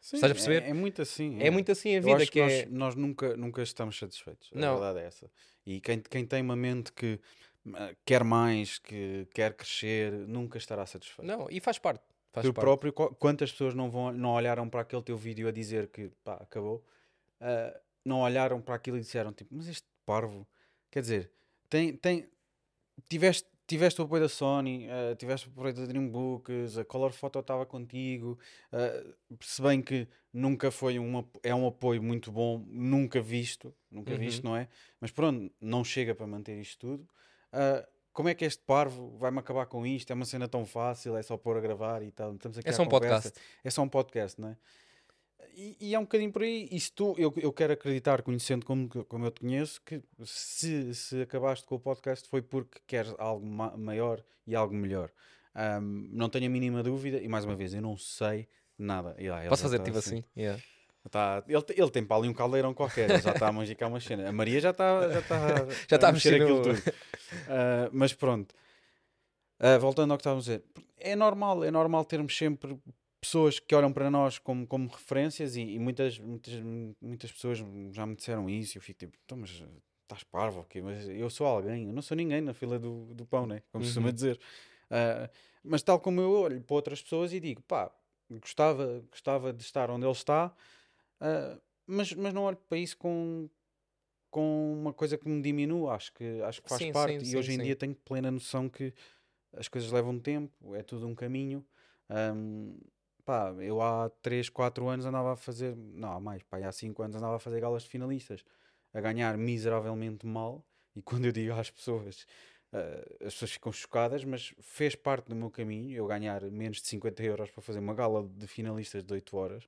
Sim, Estás a perceber? É, é muito assim. É muito assim a vida que que nós, é. nós nunca, nunca estamos satisfeitos. A Não. verdade é essa. E quem, quem tem uma mente que ah, quer mais, que quer crescer, nunca estará satisfeito. Não, e faz parte. Faz tu parte. próprio, qu- quantas pessoas não, vão, não olharam para aquele teu vídeo a dizer que pá, acabou, ah, não olharam para aquilo e disseram tipo, mas este parvo, quer dizer, tem, tem, tiveste, tiveste o apoio da Sony, ah, tiveste o apoio da Dreambooks, a Color Photo estava contigo, ah, se bem que nunca foi um, é um apoio muito bom, nunca visto, nunca Uhum. visto, não é? Mas pronto, não chega para manter isto tudo. Ah, como é que este parvo vai-me acabar com isto? É uma cena tão fácil, é só pôr a gravar e tal. Estamos aqui É só um conversa. podcast. É só um podcast, não é? E, e é um bocadinho por aí. E se tu, eu, eu quero acreditar, conhecendo como, como eu te conheço, que se, se acabaste com o podcast foi porque queres algo ma- maior e algo melhor. Ahm, não tenho a mínima dúvida, e mais uma vez, eu não sei nada. E ele Posso fazer está tipo assim? Yeah. Tá, ele, ele tem para ali um caldeirão qualquer, já está a magicar uma cena. A Maria já está já está Já está a mexer mexer aquilo tudo. Ah, mas pronto, Ah, voltando ao que estávamos a dizer, é normal, é normal termos sempre pessoas que olham para nós como, como referências e, e muitas, muitas, muitas pessoas já me disseram isso. Eu fico tipo, então, mas estás parvo, ok? Mas eu sou alguém, eu não sou ninguém na fila do, do pão, né? Como se costuma Uhum. dizer. Ah, mas tal como eu olho para outras pessoas e digo, pá, gostava, gostava de estar onde ele está, ah, mas, mas não olho para isso com, com uma coisa que me diminua. Acho que, acho que faz Sim, parte. sim, e sim, hoje em dia tenho plena noção que as coisas levam tempo, é tudo um caminho. Ahm, pá, eu há 3, 4 anos andava a fazer, não, há mais, pá, há 5 anos andava a fazer galas de finalistas, a ganhar miseravelmente mal. E quando eu digo às pessoas, ah, as pessoas ficam chocadas, mas fez parte do meu caminho eu ganhar menos de 50 euros para fazer uma gala de finalistas de 8 horas.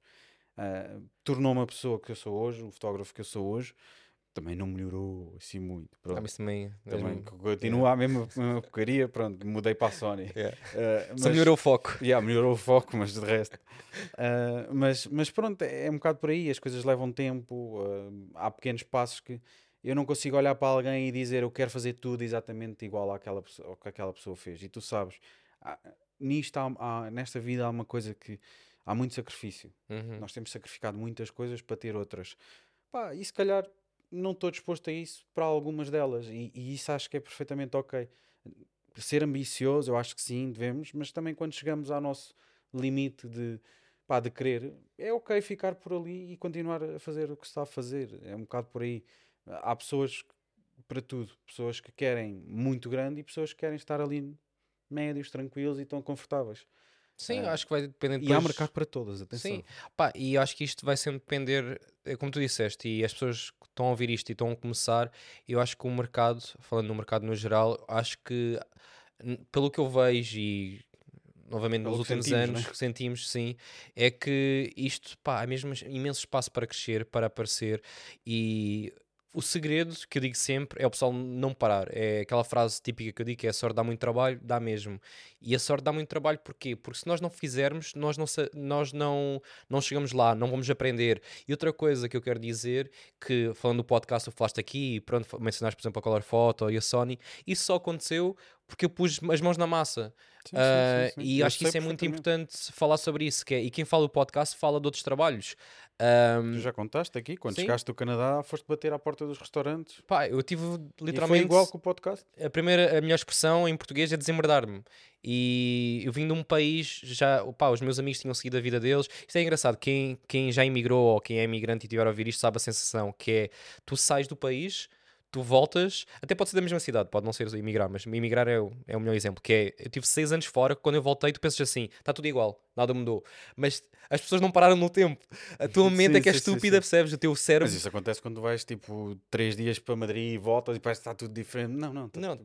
Ah, tornou-me a pessoa que eu sou hoje, o fotógrafo que eu sou hoje. Também não melhorou assim muito. Ah, Pronto. também. Também mesmo- continua a mesma, porcaria, pronto, mudei para a Sony. Yeah. Ah, Só mas- melhorou o foco. Yeah, melhorou o foco, mas de resto. Ah, mas, mas pronto, é, é um bocado por aí. As coisas levam tempo. ah, há pequenos passos que eu não consigo olhar para alguém e dizer eu quero fazer tudo exatamente igual àquela pessoa, ao que aquela pessoa fez. E tu sabes, há- nisto há- há- nesta vida há uma coisa que há muito sacrifício. Uhum. Nós temos sacrificado muitas coisas para ter outras. Pá, e se calhar não estou disposto a isso para algumas delas. E, e isso acho que é perfeitamente ok. Ser ambicioso, eu acho que sim, devemos, mas também quando chegamos ao nosso limite de, pá, de querer, é ok ficar por ali e continuar a fazer o que está a fazer. É um bocado por aí. Há pessoas para tudo. Pessoas que querem muito grande e pessoas que querem estar ali médios, tranquilos e tão confortáveis. Sim, Ah, acho que vai depender E há depois- mercado para todas, atenção. Sim, pá, e acho que isto vai sempre depender, é como tu disseste, e as pessoas estão a ouvir isto e estão a começar, eu acho que o mercado, falando no mercado no geral, acho que pelo que eu vejo e novamente Pelo nos últimos sentimos, anos né? que sentimos, sim, é que isto, pá, há mesmo imenso espaço para crescer, para aparecer e o segredo que eu digo sempre é o pessoal não parar. É aquela frase típica que eu digo que é a sorte dá muito trabalho, dá mesmo. E a sorte dá muito trabalho porquê? Porque se nós não fizermos, nós não, nós não, não chegamos lá, não vamos aprender. E outra coisa que eu quero dizer, que falando do podcast, tu falaste aqui, pronto, mencionaste, por exemplo, a Color Photo e a Sony, isso só aconteceu porque eu pus as mãos na massa. Sim, sim, Ah, sim, sim. E Eu acho que isso é muito importante falar sobre isso. Que é, e quem fala do podcast fala de outros trabalhos. Ahm, Tu já contaste aqui, quando chegaste do Canadá, foste bater à porta dos restaurantes. pá, eu tive E foi literalmente. igual com o podcast. a primeira, a melhor expressão em português é desemmerdar-me. E eu vim de um país, já, pá, os meus amigos tinham seguido a vida deles. Isto é engraçado, quem, quem já imigrou ou quem é imigrante e tiver a ouvir isto sabe a sensação que é, tu sais do país, tu voltas, até pode ser da mesma cidade, pode não ser imigrar, mas imigrar é o, é o melhor exemplo, que é, eu tive seis anos fora, quando eu voltei tu pensas assim, está tudo igual, nada mudou. Mas as pessoas não pararam no tempo. A tua mente Sim, é que é sim, estúpida, sim. percebes? O teu cérebro... Mas isso acontece quando vais tipo três dias para Madrid e voltas e parece que está tudo diferente. Não, não. tá- Não,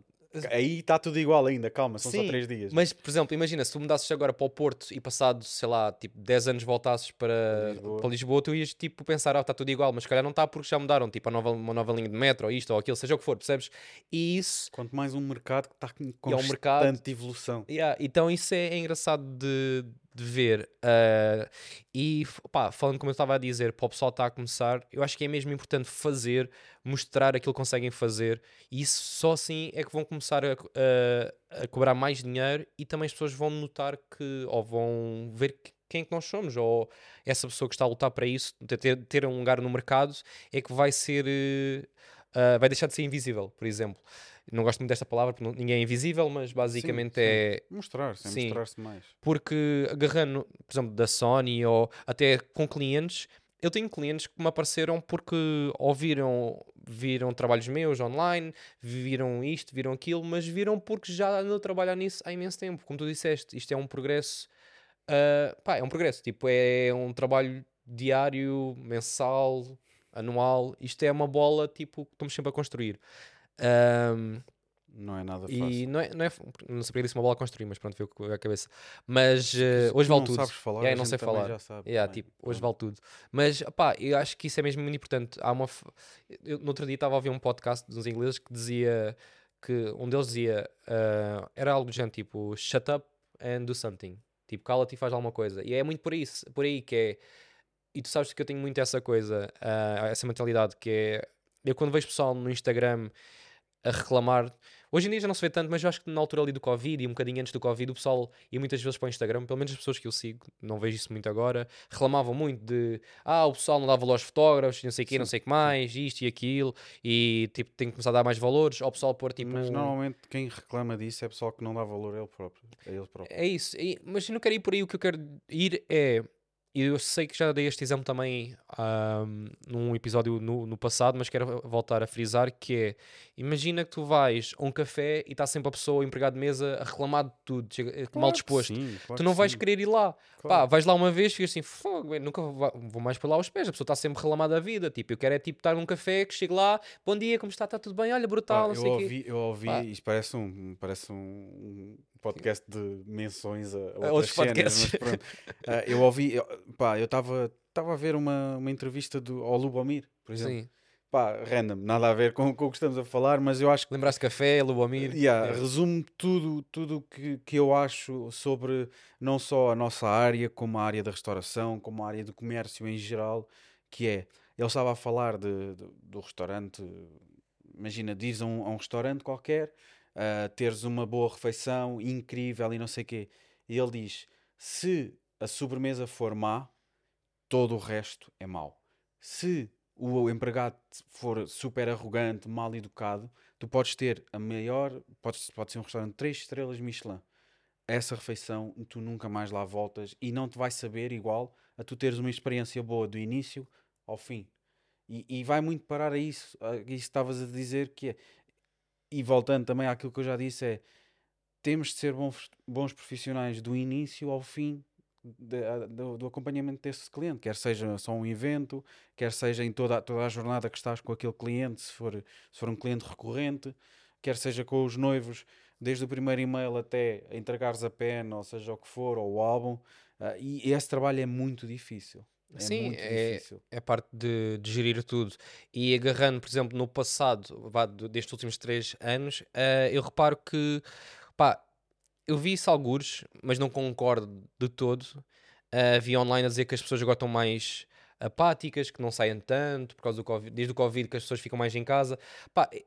Aí está tudo igual ainda, calma, são Sim, só três dias. Mas, por exemplo, imagina, se tu mudasses agora para o Porto e passado, sei lá, tipo 10 anos voltasses para Lisboa. para Lisboa, tu ias tipo pensar, ah, está tudo igual, mas se calhar não está porque já mudaram, tipo, a nova, uma nova linha de metro ou isto ou aquilo, seja o que for, percebes? E isso, Quanto mais um mercado que está um constante mercado- evolução. yeah, então isso é, é engraçado de, de ver. ah, e pá, falando como eu estava a dizer, para o pessoal está a começar, eu acho que é mesmo importante fazer, mostrar aquilo que conseguem fazer, e isso só assim é que vão começar a, a- a cobrar mais dinheiro e também as pessoas vão notar que, ou vão ver que- quem é que nós somos, ou essa pessoa que está a lutar para isso, ter, ter um lugar no mercado, é que vai ser. ah, vai deixar de ser invisível, por exemplo. Não gosto muito desta palavra porque não- ninguém é invisível, mas basicamente sim. é Mostrar-se, é Sim. mostrar-se mais. porque agarrando, por exemplo, da Sony ou até com clientes, eu tenho clientes que me apareceram porque ouviram, viram trabalhos meus online, viram isto, viram aquilo, mas viram porque já andam a trabalhar nisso há imenso tempo. Como tu disseste, isto é um progresso, ah, pá, é um progresso, tipo, é um trabalho diário, mensal, anual, isto é uma bola, tipo, que estamos sempre a construir. Ahm, Não é nada fácil. e não é, não é, não sei porque disse uma bola a construir, mas pronto, veio a cabeça. Mas Se hoje vale não tudo. sabes falar, Yeah, não sei falar. já sabe Yeah, também. tipo, hoje vale tudo. Mas, pá, eu acho que isso é mesmo muito importante. Há uma. f- Eu, no outro dia estava a ouvir um podcast dos ingleses que dizia que um deles dizia ah, era algo do género tipo shut up and do something. Tipo, cala-te e faz alguma coisa. E é muito por, isso, por aí que é. E tu sabes que eu tenho muito essa coisa, ah, essa mentalidade que é. Eu quando vejo pessoal no Instagram a reclamar, Hoje em dia já não se vê tanto, mas eu acho que na altura ali do Covid e um bocadinho antes do Covid, o pessoal ia muitas vezes para o Instagram, pelo menos as pessoas que eu sigo, não vejo isso muito agora, reclamavam muito de ah, o pessoal não dá valor aos fotógrafos, não sei o quê, não sei o que mais, isto e aquilo, e tipo, tem que começar a dar mais valores, ao pessoal pôr tipo. Mas um- normalmente quem reclama disso é pessoal que não dá valor a ele próprio. A ele próprio. É isso, mas eu não quero ir por aí. O que eu quero ir é. E eu sei que já dei este exemplo também ahm, num episódio no, no passado, mas quero voltar a frisar que é imagina que tu vais a um café e está sempre a pessoa, o empregado de mesa, a reclamar de tudo, mal Claro que disposto. sim, claro tu não vais sim, querer ir lá. Pá, claro. vais lá uma vez e ficas assim, fogo, nunca vou, mais por lá aos pés. A pessoa está sempre a reclamar da vida. Tipo, eu quero é tipo estar num café que chego lá, bom dia, como está? Está tudo bem? Olha, Pá, brutal, não eu sei quê. ouvi, eu ouvi Pá. isto parece um, parece um podcast de menções a, a outros cenas, podcasts. mas pronto. Ah, eu ouvi, eu, pá, eu estava a ver uma, uma entrevista do, ao Lubomir, por exemplo. Sim. Pá, random, nada a ver com, com o que estamos a falar, mas eu acho que Lembraste café, Lubomir? Yeah, Yeah. resume tudo tudo que, que eu acho sobre não só a nossa área, como a área da restauração, como a área do comércio em geral, que é, ele estava a falar de, de- do restaurante, imagina, diz a um, a um restaurante qualquer, ah, teres uma boa refeição, incrível e não sei o quê, e ele diz, se a sobremesa for má, todo o resto é mau. Se o empregado for super arrogante, mal educado, tu podes ter a maior, podes, pode ser um restaurante de 3 estrelas Michelin. Essa refeição tu nunca mais lá voltas e não te vai saber igual a tu teres uma experiência boa do início ao fim. E, e vai muito parar a isso, a isso que estavas a dizer que é. E voltando também àquilo que eu já disse, é temos de ser bons, bons profissionais do início ao fim de- do, do acompanhamento desse cliente, quer seja só um evento, quer seja em toda, toda a jornada que estás com aquele cliente, se for, se for um cliente recorrente, quer seja com os noivos, desde o primeiro e-mail até entregares a pen, ou seja o que for, ou o álbum, ah, e esse trabalho é muito difícil. É Sim, muito é- difícil. é parte de, de gerir tudo. E agarrando, por exemplo, no passado, vá, destes últimos três anos, eh, eu reparo que, pá, eu vi isso algures, mas não concordo de todo. Eh, vi online a dizer que as pessoas agora estão mais apáticas, que não saem tanto, por causa do Covid, desde o Covid que as pessoas ficam mais em casa. Pá, é-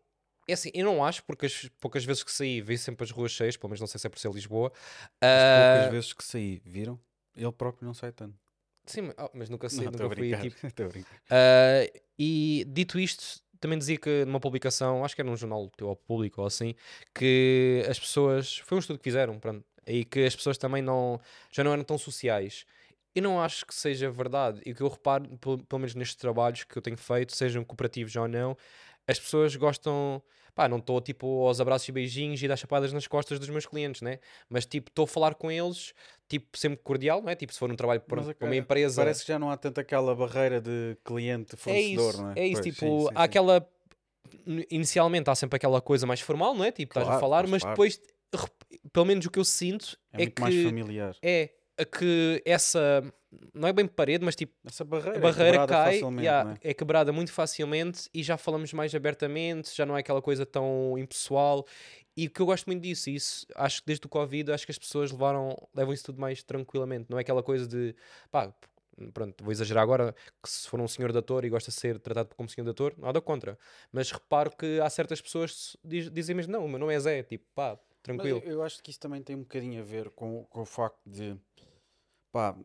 é assim, eu não acho, porque as poucas vezes que saí, vi sempre as ruas cheias, pelo menos não sei se é por ser Lisboa. As Ah, poucas vezes que saí, viram? Ele próprio não sai tanto. sim, mas- oh, mas nunca saí, Não, nunca fui tipo. Uh, e dito isto, também dizia que numa publicação, acho que era num jornal teu ao público ou assim, que as pessoas. Foi um estudo que fizeram, pronto, e que as pessoas também não, já não eram tão sociais. Eu não acho que seja verdade. E o que eu reparo, pelo, pelo menos nestes trabalhos que eu tenho feito, sejam cooperativos ou não, as pessoas gostam. Pá, não estou tipo aos abraços e beijinhos e dar chapadas nas costas dos meus clientes, né? Mas tipo, estou a falar com eles, tipo, sempre cordial, não é? Tipo, se for um trabalho para uma empresa. Parece que já não há tanto aquela barreira de É cliente-fornecedor, isso, não é? é isso, Pois, tipo, sim, sim, há sim. aquela. Inicialmente há sempre aquela coisa mais formal, não é? Tipo, estás a Claro, falar, mas depois, pelo menos o que eu sinto É é, muito mais que familiar. é a que essa não é bem parede, mas tipo Essa barreira, a barreira é cai, yeah, é? é quebrada muito facilmente e já falamos mais abertamente, já não é aquela coisa tão impessoal. E o que eu gosto muito disso, isso acho que desde o Covid, acho que as pessoas levaram, levam isso tudo mais tranquilamente, não é aquela coisa de pá, pronto, vou exagerar agora, que se for um senhor doutor e gosta de ser tratado como senhor doutor, nada contra. Mas reparo que há certas pessoas que diz- dizem mesmo, não, o meu nome é Zé, tipo, pá, Mas tranquilo. eu, eu acho que isso também tem um bocadinho a ver com, com o facto de pá,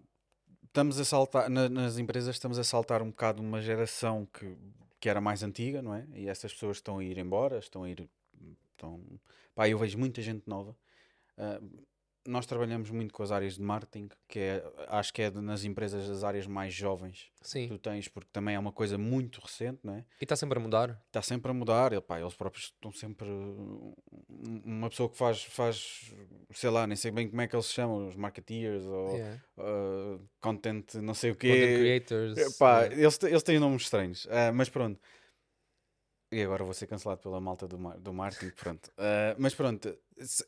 estamos a saltar na- nas empresas estamos a saltar um bocado uma geração que, que era mais antiga, não é? E essas pessoas estão a ir embora, estão a ir estão, pá, eu vejo muita gente nova. Ah, nós trabalhamos muito com as áreas de marketing, que é, acho que é nas empresas as áreas mais jovens que Sim, tu tens, porque também é uma coisa muito recente, não é? e está sempre a mudar. está sempre a mudar, ele, pá, eles próprios estão sempre. um- Uma pessoa que faz, faz, sei lá, nem sei bem como é que eles se chamam, os marketeers ou Yeah. uh, content, não sei o Content quê. creators. Eh, Pá, yeah. eles, eles têm nomes estranhos, ah, mas pronto. E agora vou ser cancelado pela malta do, do marketing, pronto. Ah, mas pronto,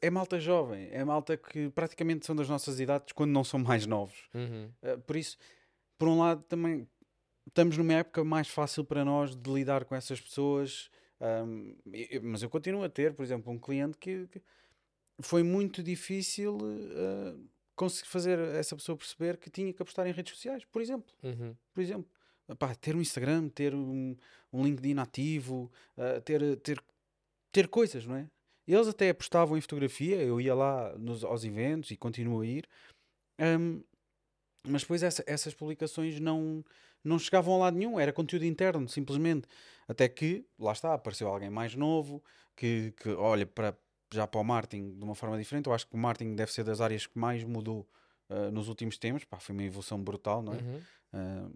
é malta jovem, é malta que praticamente são das nossas idades quando não são mais novos. Uhum. Uh, por isso, por um lado, também estamos numa época mais fácil para nós de lidar com essas pessoas. um, mas eu continuo a ter, por exemplo, um cliente que, que foi muito difícil uh, conseguir fazer essa pessoa perceber que tinha que apostar em redes sociais, por exemplo. Uhum. Por exemplo, ter um Instagram, ter um, um LinkedIn ativo, uh, ter, ter, ter coisas, não é? Eles até apostavam em fotografia, eu ia lá nos, aos eventos e continuo a ir. Hum, mas depois essa- essas publicações não, não chegavam a lado nenhum, era conteúdo interno, simplesmente. Até que, lá está, apareceu alguém mais novo que, que olha para, já para o marketing de uma forma diferente. Eu acho que o marketing deve ser das áreas que mais mudou ah, nos últimos tempos. Pá, foi uma evolução brutal, não é? Uhum. Ah,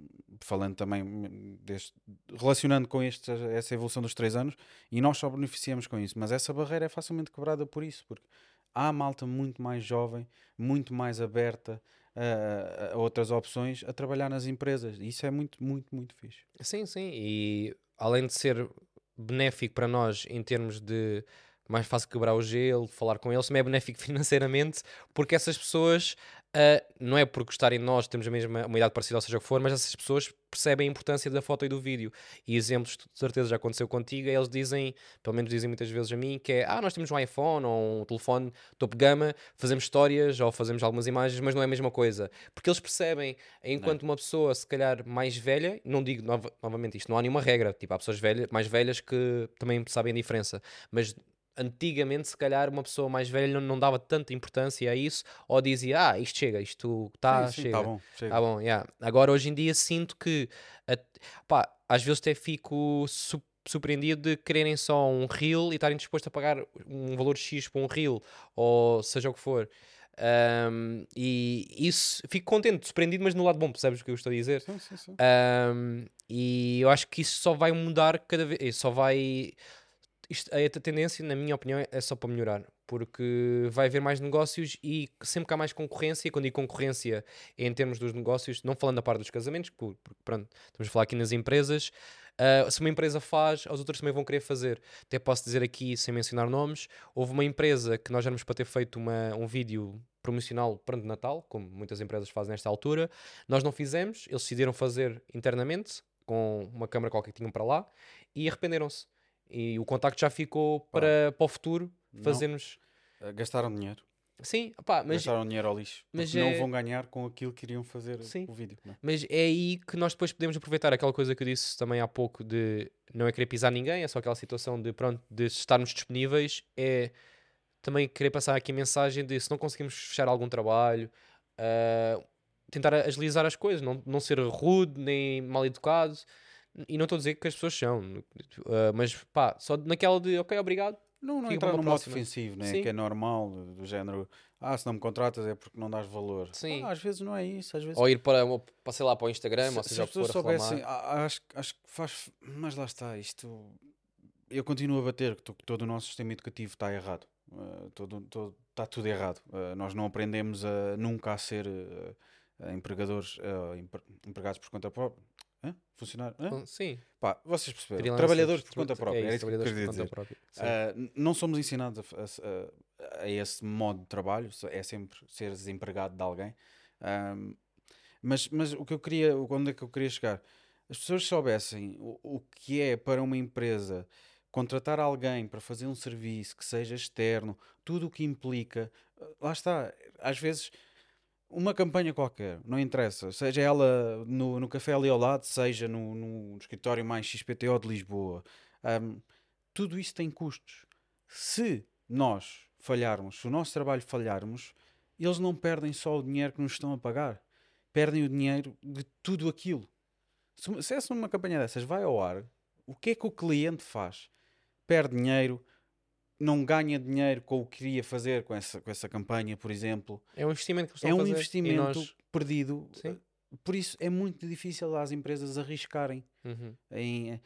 falando também deste, relacionando com este, essa evolução dos três anos, e nós só beneficiamos com isso, mas essa barreira é facilmente quebrada por isso, porque há malta muito mais jovem, muito mais aberta a, a outras opções a trabalhar nas empresas, e isso é muito, muito, muito fixe. Sim, sim. E além de ser benéfico para nós em termos de mais fácil quebrar o gelo, falar com eles, também é benéfico financeiramente, porque essas pessoas, ah, não é por gostarem de nós, temos a mesma uma idade parecida, ou seja o que for, mas essas pessoas percebem a importância da foto e do vídeo. E exemplos, de certeza, já aconteceu contigo, eles dizem, pelo menos dizem muitas vezes a mim, que é, ah, nós temos um iPhone ou um telefone topo de gama, fazemos histórias ou fazemos algumas imagens, mas não é a mesma coisa. Porque eles percebem, enquanto uma pessoa, se calhar, mais velha, não digo nova- novamente isto, não há nenhuma regra, tipo, há pessoas velhas, mais velhas que também sabem a diferença, mas antigamente, se calhar, uma pessoa mais velha não, não dava tanta importância a isso, ou dizia, ah, isto chega, isto está, sim, chega. tá bom, chega. Tá bom, yeah. Agora, hoje em dia, sinto que, pá, às vezes até fico su- surpreendido de quererem só um reel e estarem dispostos a pagar um valor X por um reel, ou seja o que for. Ahm, e isso, fico contente, surpreendido, mas no lado bom, percebes o que eu estou a dizer? Sim, sim, sim. Um, e eu acho que isso só vai mudar cada vez, só vai. Isto, a tendência, na minha opinião, é só para melhorar, porque vai haver mais negócios e sempre que há mais concorrência, e quando digo concorrência é em termos dos negócios, não falando da parte dos casamentos, porque pronto, estamos a falar aqui nas empresas. ah, se uma empresa faz, as outras também vão querer fazer. Até posso dizer aqui, sem mencionar nomes, houve uma empresa que nós éramos para ter feito uma, um vídeo promocional pronto, de Natal, como muitas empresas fazem nesta altura. Nós não fizemos, eles decidiram fazer internamente, com uma câmara qualquer que tinham para lá, e arrependeram-se. E o contacto já ficou para, para o futuro Não. fazermos. Uh, Gastaram dinheiro. Sim, opá, mas, Gastaram dinheiro ao lixo. mas Porque não é- vão ganhar com aquilo que iriam fazer Sim. o vídeo. não é? mas é aí que nós depois podemos aproveitar aquela coisa que eu disse também há pouco de não é querer pisar ninguém, é só aquela situação de pronto, de estarmos disponíveis, é também querer passar aqui a mensagem de se não conseguimos fechar algum trabalho, ah, tentar agilizar as coisas, não, não ser rude nem mal educado. E não estou a dizer que as pessoas são, ah, mas pá, só naquela de ok, obrigado. Não, não entrar no modo defensivo, né? Sim. que é normal, do, género, ah, se não me contratas é porque não dás valor. Sim. Ah, às vezes não é isso, às vezes Ou ir para, para sei lá, para o Instagram, se, ou se seja, o as pessoas soubessem, ah, acho, acho que faz, mas lá está, isto, eu continuo a bater que, to- que todo o nosso sistema educativo está errado, Ah, todo, todo, está tudo errado, Ah, nós não aprendemos a, nunca a ser ah, empregadores, ah, empre- empregados por conta própria, Hã? funcionário, Hã? Sim, Pá, vocês perceberam, freelancers, trabalhadores por conta própria, é era isso, isso que eu queria dizer. n- não somos ensinados a, a a- esse modo de trabalho, é sempre seres empregado de alguém. Ahm, mas, mas o que eu queria, onde é que eu queria chegar? As pessoas soubessem o, o que é para uma empresa contratar alguém para fazer um serviço que seja externo, tudo o que implica, ah, lá está, às vezes uma campanha qualquer, não interessa, seja ela no, no café ali ao lado, seja no, no escritório mais XPTO de Lisboa, ahm, tudo isso tem custos. Se nós falharmos, se o nosso trabalho falharmos, eles não perdem só o dinheiro que nos estão a pagar, perdem o dinheiro de tudo aquilo. Se, se essa uma campanha dessas vai ao ar, o que é que o cliente faz? Perde dinheiro, não ganha dinheiro com o que queria fazer com essa, com essa campanha, por exemplo. É um investimento que eles estão É um investimento nós- perdido. Sim. Por isso é muito difícil às empresas arriscarem Uhum. em,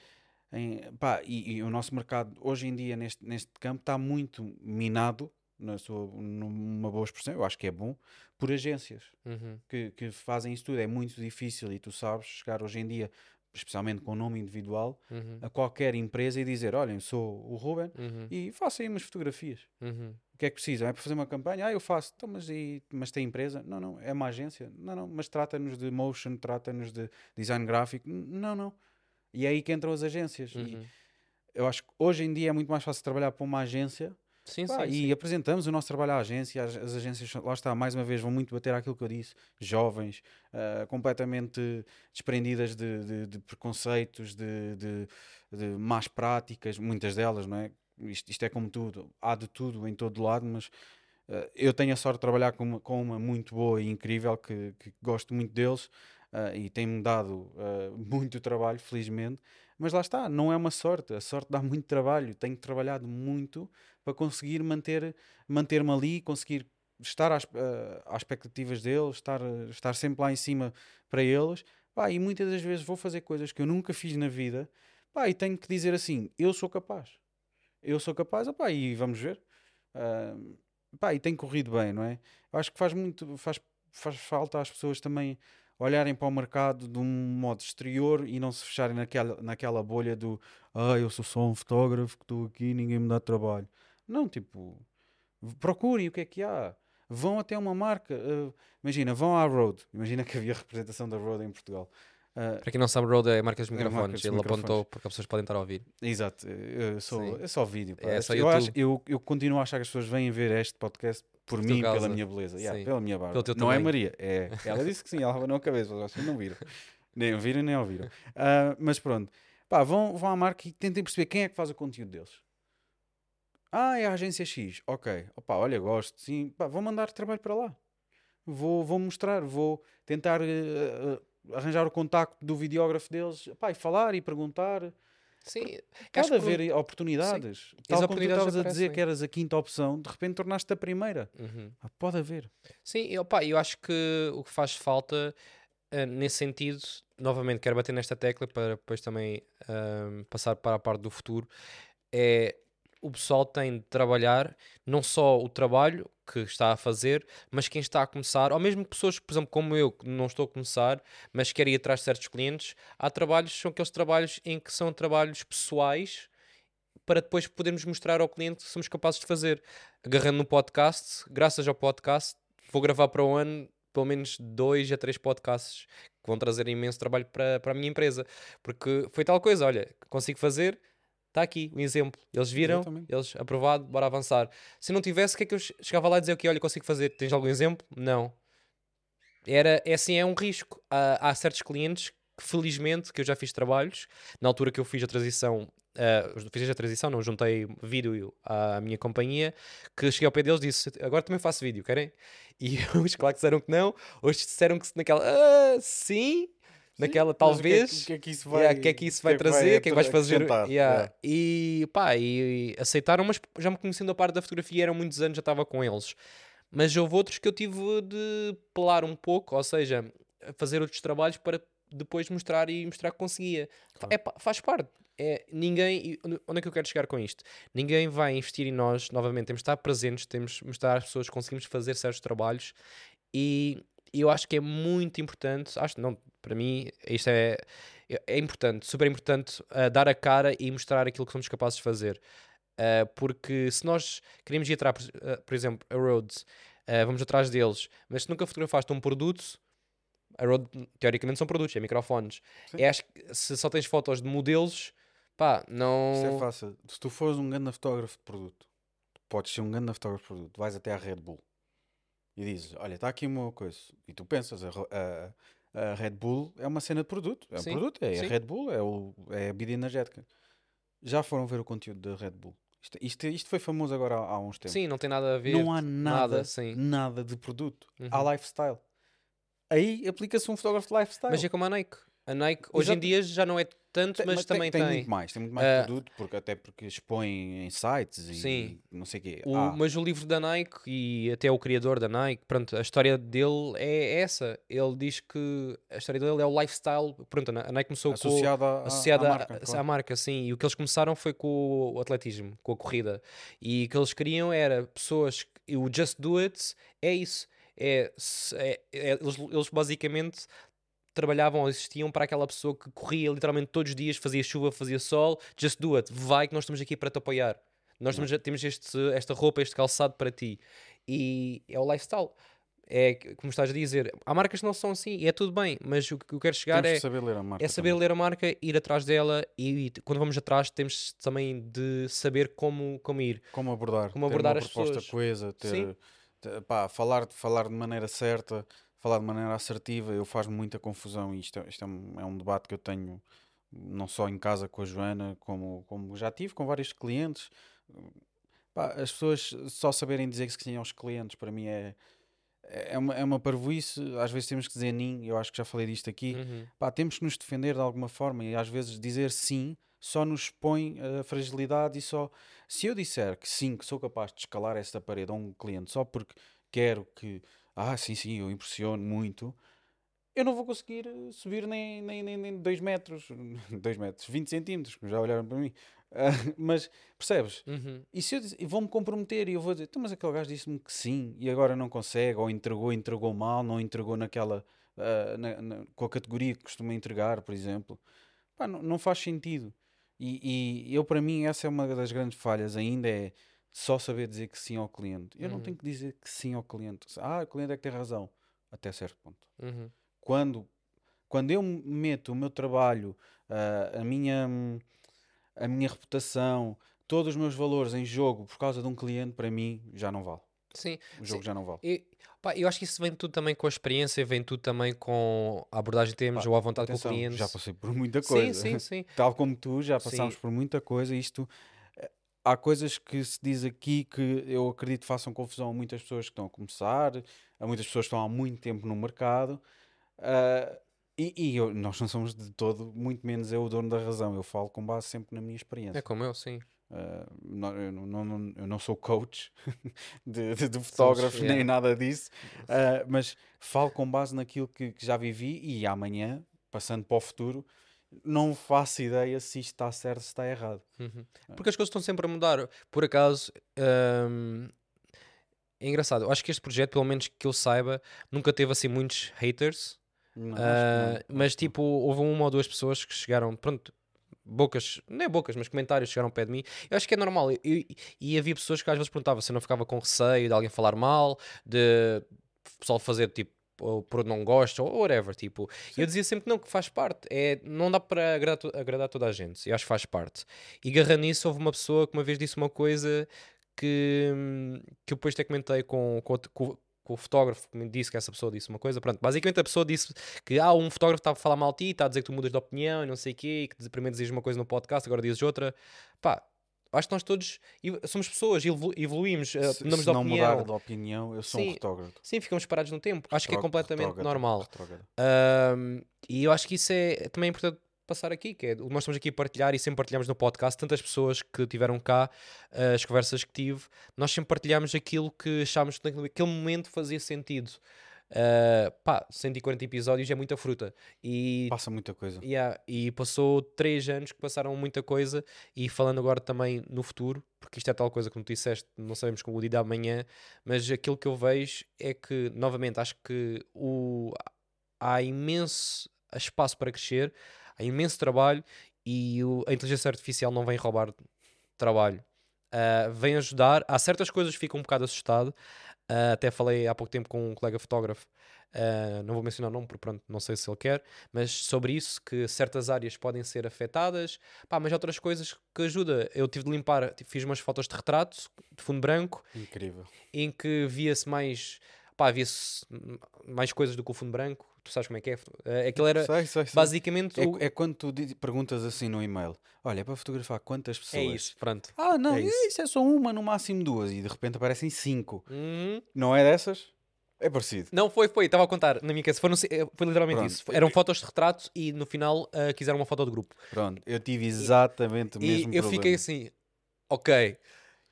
em- pá, e, e o nosso mercado hoje em dia neste, neste campo está muito minado na sua, numa boa expressão, eu acho que é bom, por agências Uhum. que, que fazem isso tudo. É muito difícil e tu sabes chegar hoje em dia, especialmente com o nome individual, Uhum. a qualquer empresa e dizer: Olhem, sou o Ruben Uhum. e faço aí umas fotografias. Uhum. O que é que precisam? É para fazer uma campanha? Ah, eu faço. Então, mas, e, mas tem empresa? Não, não. É uma agência? Não, não. Mas trata-nos de motion, trata-nos de design gráfico? Não, não. E é aí que entram as agências. E Uhum. eu acho que hoje em dia é muito mais fácil trabalhar para uma agência Sim, pá, sim, e sim. apresentamos o nosso trabalho à agência. As, as agências, lá está, mais uma vez, vão muito bater aquilo que eu disse. Jovens, ah, completamente desprendidas de, de- de preconceitos, de, de, de más práticas, muitas delas, não é? isto, isto é como tudo, há de tudo em todo lado, mas uh, eu tenho a sorte de trabalhar com uma, com uma muito boa e incrível, que, que gosto muito deles uh, e tem-me dado uh, muito trabalho, felizmente. Mas lá está, não é uma sorte, a sorte dá muito trabalho, tenho trabalhado muito para conseguir manter, manter-me ali, conseguir estar às, às expectativas deles, estar, estar sempre lá em cima para eles. Pá, e muitas das vezes vou fazer coisas que eu nunca fiz na vida pá, e tenho que dizer assim: eu sou capaz, eu sou capaz, opá, e vamos ver. Uh, pá, e tem corrido bem, não é? Eu acho que faz muito, faz, faz falta às pessoas também olharem para o mercado de um modo exterior e não se fecharem naquela, naquela bolha do ah, eu sou só um fotógrafo que estou aqui ninguém me dá trabalho. Não, tipo, procurem o que é que há. Vão até uma marca. Uh, imagina, vão à Road. Imagina que havia representação da Road em Portugal. Uh, Para quem não sabe, Rode é marcas de microfones. É marcas de Ele microfones. apontou porque as pessoas podem estar a ouvir. Exato, eu sou, é só vídeo. É só eu, acho, eu, eu continuo a achar que as pessoas vêm ver este podcast por mim, pela minha beleza, yeah, pela minha barba. Não tamanho. é Maria, é. Ela disse que sim, ela não a cabeça, mas vocês não viram. Nem ouviram, nem ouviram. Uh, mas pronto, Pá, vão, vão à marca e tentem perceber quem é que faz o conteúdo deles. Ah, é a agência X. Ok. Opa, olha, gosto. Sim, pá, vou mandar trabalho para lá. Vou, vou mostrar, vou tentar uh, uh, arranjar o contacto do videógrafo deles, pá, e falar e perguntar. Sim, pode haver que... oportunidades. Sim. Tal como tu estavas a dizer que eras a quinta opção, de repente tornaste a primeira. Uhum. Ah, pode haver. Sim, eu, pá, eu acho que o que faz falta uh, nesse sentido, novamente quero bater nesta tecla para depois também uh, passar para a parte do futuro, é o pessoal tem de trabalhar não só o trabalho que está a fazer, mas quem está a começar, ou mesmo pessoas, por exemplo, como eu, que não estou a começar, mas quero ir atrás de certos clientes, há trabalhos, são aqueles trabalhos em que são trabalhos pessoais para depois podermos mostrar ao cliente que somos capazes de fazer. Agarrando no podcast, graças ao podcast, vou gravar para o ano pelo menos dois a três podcasts que vão trazer imenso trabalho para, para a minha empresa. Porque foi tal coisa, olha, consigo fazer, Está aqui um exemplo. Eles viram, eles aprovado, bora avançar. Se não tivesse, o que é que eu chegava lá e dizia, ok, olha, consigo fazer, tens algum exemplo? Não. Era, é assim, é um risco. Há, há certos clientes que, felizmente, que eu já fiz trabalhos, na altura que eu fiz a transição, uh, fiz a transição, não, juntei vídeo à minha companhia, que cheguei ao pé deles e disse, agora também faço vídeo, querem? E os claro que disseram que não, hoje disseram que naquela, ah, sim, naquela talvez. O que, é, que, é que isso vai, yeah, que é que isso vai que trazer, o que é que vais fazer. Yeah. Yeah. E pá, e, e, aceitaram, mas já me conhecendo a parte da fotografia, eram muitos anos, já estava com eles. Mas houve outros que eu tive de pelar um pouco, ou seja, fazer outros trabalhos para depois mostrar e mostrar que conseguia. Claro. É, faz parte. É, ninguém, onde é que eu quero chegar com isto? Ninguém vai investir em nós, novamente, temos de estar presentes, temos de mostrar às pessoas que conseguimos fazer certos trabalhos e eu acho que é muito importante, acho não, para mim, isto é, é importante, super importante uh, dar a cara e mostrar aquilo que somos capazes de fazer. Uh, porque se nós queremos ir atrás, uh, por exemplo, a Rhodes, vamos atrás deles, mas se nunca fotografaste um produto, a Rode teoricamente são produtos, é microfones. É, acho que se só tens fotos de modelos, pá, não. Isso é fácil. Se tu fores um grande fotógrafo de produto, podes ser um grande fotógrafo de produto, vais até à Red Bull e dizes: Olha, está aqui uma coisa. E tu pensas: a, a, a Red Bull é uma cena de produto. É um Sim, produto, é sim. a Red Bull, é, o, é a bebida energética. Já foram ver o conteúdo da Red Bull? Isto, isto, isto foi famoso agora há, há, uns tempos. Sim, não tem nada a ver. Não há nada, nada, nada de produto. Uhum. Há lifestyle. Aí aplica-se um fotógrafo de lifestyle. Mas é como a Nike. A Nike hoje Exato. em dia já não é tanto, tem, mas, mas, também tem, tem, muito mais, tem muito mais uh, produto, porque, até porque expõe em sites e sim. não sei quê. o ah. Mas o livro da Nike e até o criador da Nike, pronto, a história dele é essa. Ele diz que a história dele é o lifestyle. Pronto, a Nike começou associada, com, a, associada à, marca, a, claro. à marca, sim. E o que eles começaram foi com o atletismo, com a corrida. E o que eles queriam era pessoas. O Just Do It é isso. É, é, é eles, eles basicamente trabalhavam ou existiam para aquela pessoa que corria literalmente todos os dias, fazia chuva, fazia sol, just do it, vai que nós estamos aqui para te apoiar. Nós temos, temos este, esta roupa, este calçado para ti. E é o lifestyle. É como estás a dizer, há marcas que não são assim e é tudo bem, mas o que eu quero chegar é saber ler a marca é saber também. ler a marca, ir atrás dela e, e, quando vamos atrás temos também de saber como, como ir, como abordar, como abordar ter uma as proposta pessoas. coesa, ter, ter, pá, falar, falar de maneira certa, falar de maneira assertiva, eu faz muita confusão e isto, é, isto é, um, é, um, debate que eu tenho não só em casa com a Joana, como, como já tive com vários clientes. Pá, as pessoas só saberem dizer que sim aos clientes, para mim é, é uma, é uma parvoíce. Às vezes temos que dizer nim, eu acho que já falei disto aqui. Uhum. Pá, temos que nos defender de alguma forma e às vezes dizer sim só nos expõe a fragilidade e só. Se eu disser que sim, que sou capaz de escalar esta parede a um cliente só porque quero que. Ah, sim, sim, eu impressiono muito. Eu não vou conseguir eh, subir nem 2 nem, nem, nem dois metros, 2 metros, 20 centímetros, como já olharam para mim. Ah, mas percebes? Uhum. E se eu diz- vou-me comprometer e eu vou dizer, "Então, mas aquele gajo disse-me que sim e agora não consegue, ou entregou, entregou mal, não entregou naquela ah, na- na- com a categoria que costuma entregar, por exemplo. Pá, não, não faz sentido. E, e eu, para mim, essa é uma das grandes falhas ainda, é só saber dizer que sim ao cliente. Eu não Uhum. tenho que dizer que sim ao cliente. Ah, o cliente é que tem razão. Até certo ponto Uhum. quando, quando eu meto o meu trabalho, ah, a, minha, a minha reputação, todos os meus valores em jogo por causa de um cliente, para mim já não vale. Sim. O jogo Sim. já não vale. E, pá, eu acho que isso vem tudo também com a experiência, vem tudo também com a abordagem que temos ou a vontade com o Atenção, cliente. já passei por muita Sim, coisa. sim, sim. Tal como tu, já passámos Sim. por muita coisa. Isto há coisas que se diz aqui que eu acredito façam confusão a muitas pessoas que estão a começar, a muitas pessoas que estão há muito tempo no mercado. ah, e e eu- nós não somos de todo, muito menos eu o dono da razão. Eu falo com base sempre na minha experiência. É como eu, sim. Uh, não- eu, não, não- eu não sou coach de, de, de fotógrafo nem yeah. nada disso, uh, mas falo com base naquilo que, que já vivi e amanhã, passando para o futuro, não faço ideia se isto está certo ou se está errado. Uhum. Porque as coisas estão sempre a mudar. Por acaso, hum, é engraçado. Eu acho que este projeto, pelo menos que eu saiba, nunca teve assim muitos haters. Não, Ah, não, mas não. tipo, houve uma ou duas pessoas que chegaram, pronto, bocas, não é bocas, mas comentários chegaram ao pé de mim. Eu acho que é normal. Eu- eu- e havia pessoas que às vezes perguntavam se eu não ficava com receio de alguém falar mal, de pessoal fazer tipo. Ou por não gosta, ou whatever, tipo, eu dizia sempre que não, que faz parte, é, não dá para agradar, agradar toda a gente, eu acho que faz parte. E agarrando nisso, houve uma pessoa que uma vez disse uma coisa que, hum, que eu depois até comentei com, com- com o fotógrafo que me disse que essa pessoa disse uma coisa. Pronto, basicamente a pessoa disse que ah, um fotógrafo está a falar mal de ti, está a dizer que tu mudas de opinião e não sei o quê, e que primeiro dizes uma coisa no podcast, agora dizes outra. Pá, acho que nós todos somos pessoas, evolu- evoluímos, eh, Se, mudamos se de não opinião. mudar de opinião, eu sou um Sim, retrógrado. Sim, ficamos parados no tempo. Acho que é completamente retrógrado, normal. retrógrado. E eu acho que isso é também é importante passar aqui, que é, nós estamos aqui a partilhar e sempre partilhamos no podcast, tantas pessoas que tiveram cá, ah, as conversas que tive, nós sempre partilhamos aquilo que achámos que naquele momento fazia sentido. Ah, pá, 140 episódios é muita fruta. E Passa muita coisa. Yeah, e passou três anos que passaram muita coisa e falando agora também no futuro, porque isto é tal coisa como tu disseste, não sabemos como o dia de amanhã, mas aquilo que eu vejo é que, novamente, acho que o, há imenso espaço para crescer, há imenso trabalho e o- a inteligência artificial não vem roubar trabalho. Ah, vem ajudar, há certas coisas que fico um bocado assustado, Ah, até falei há pouco tempo com um colega fotógrafo Uh, não vou mencionar o nome porque pronto, não sei se ele quer, mas sobre isso, que certas áreas podem ser afetadas, pá, mas outras coisas que ajuda. Eu tive de limpar, fiz umas fotos de retrato de fundo branco Incrível. em que via-se mais, pá, via-se mais coisas do que o fundo branco. Tu sabes como é que é? Uh, aquilo era Sei, sei, sei. basicamente É, o- é quando tu perguntas assim no e-mail: Olha, é para fotografar quantas é pessoas? isso, pronto. Ah, não, É isso. isso. é só uma, no máximo duas, e de repente aparecem cinco. Hum, Não é dessas? É parecido. Não, foi, foi, estava a contar na minha casa. Foram, eh, foi literalmente Pronto. isso. Eram fotos de retrato e no final uh, quiseram uma foto de grupo. Pronto, eu tive exatamente o E mesmo eu problema. fiquei assim, ok.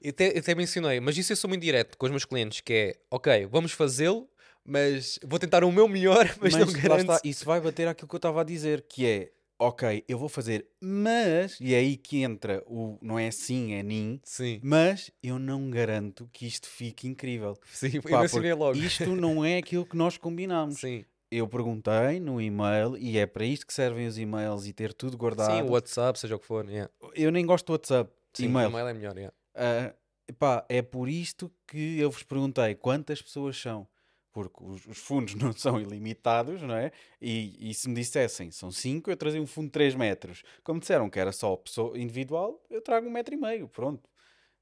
Eu até, eu até mencionei, mas isso eu sou muito direto com os meus clientes, que é, ok, vamos fazê-lo, mas vou tentar o meu melhor, mas, não lá garanto. está, isso vai bater aquilo que eu estava a dizer, que é, ok, eu vou fazer, mas, e é aí que entra o, não é sim, é nim, Sim, mas eu não garanto que isto fique incrível. sim, eu Pá, porque logo. Isto não é aquilo que nós combinámos. Sim, Eu perguntei no e-mail, e é para isto que servem os e-mails e ter tudo guardado. sim, o WhatsApp, seja o que for. yeah. Eu nem gosto do WhatsApp, Sim, e-mail. e-mail é melhor. yeah. Ah, pá, é por isto que eu vos perguntei quantas pessoas são. Porque os, os fundos não são ilimitados, não é? E, e se me dissessem são 5, eu trazia um fundo de 3 metros. Como disseram que era só pessoa individual, eu trago um metro e meio, pronto.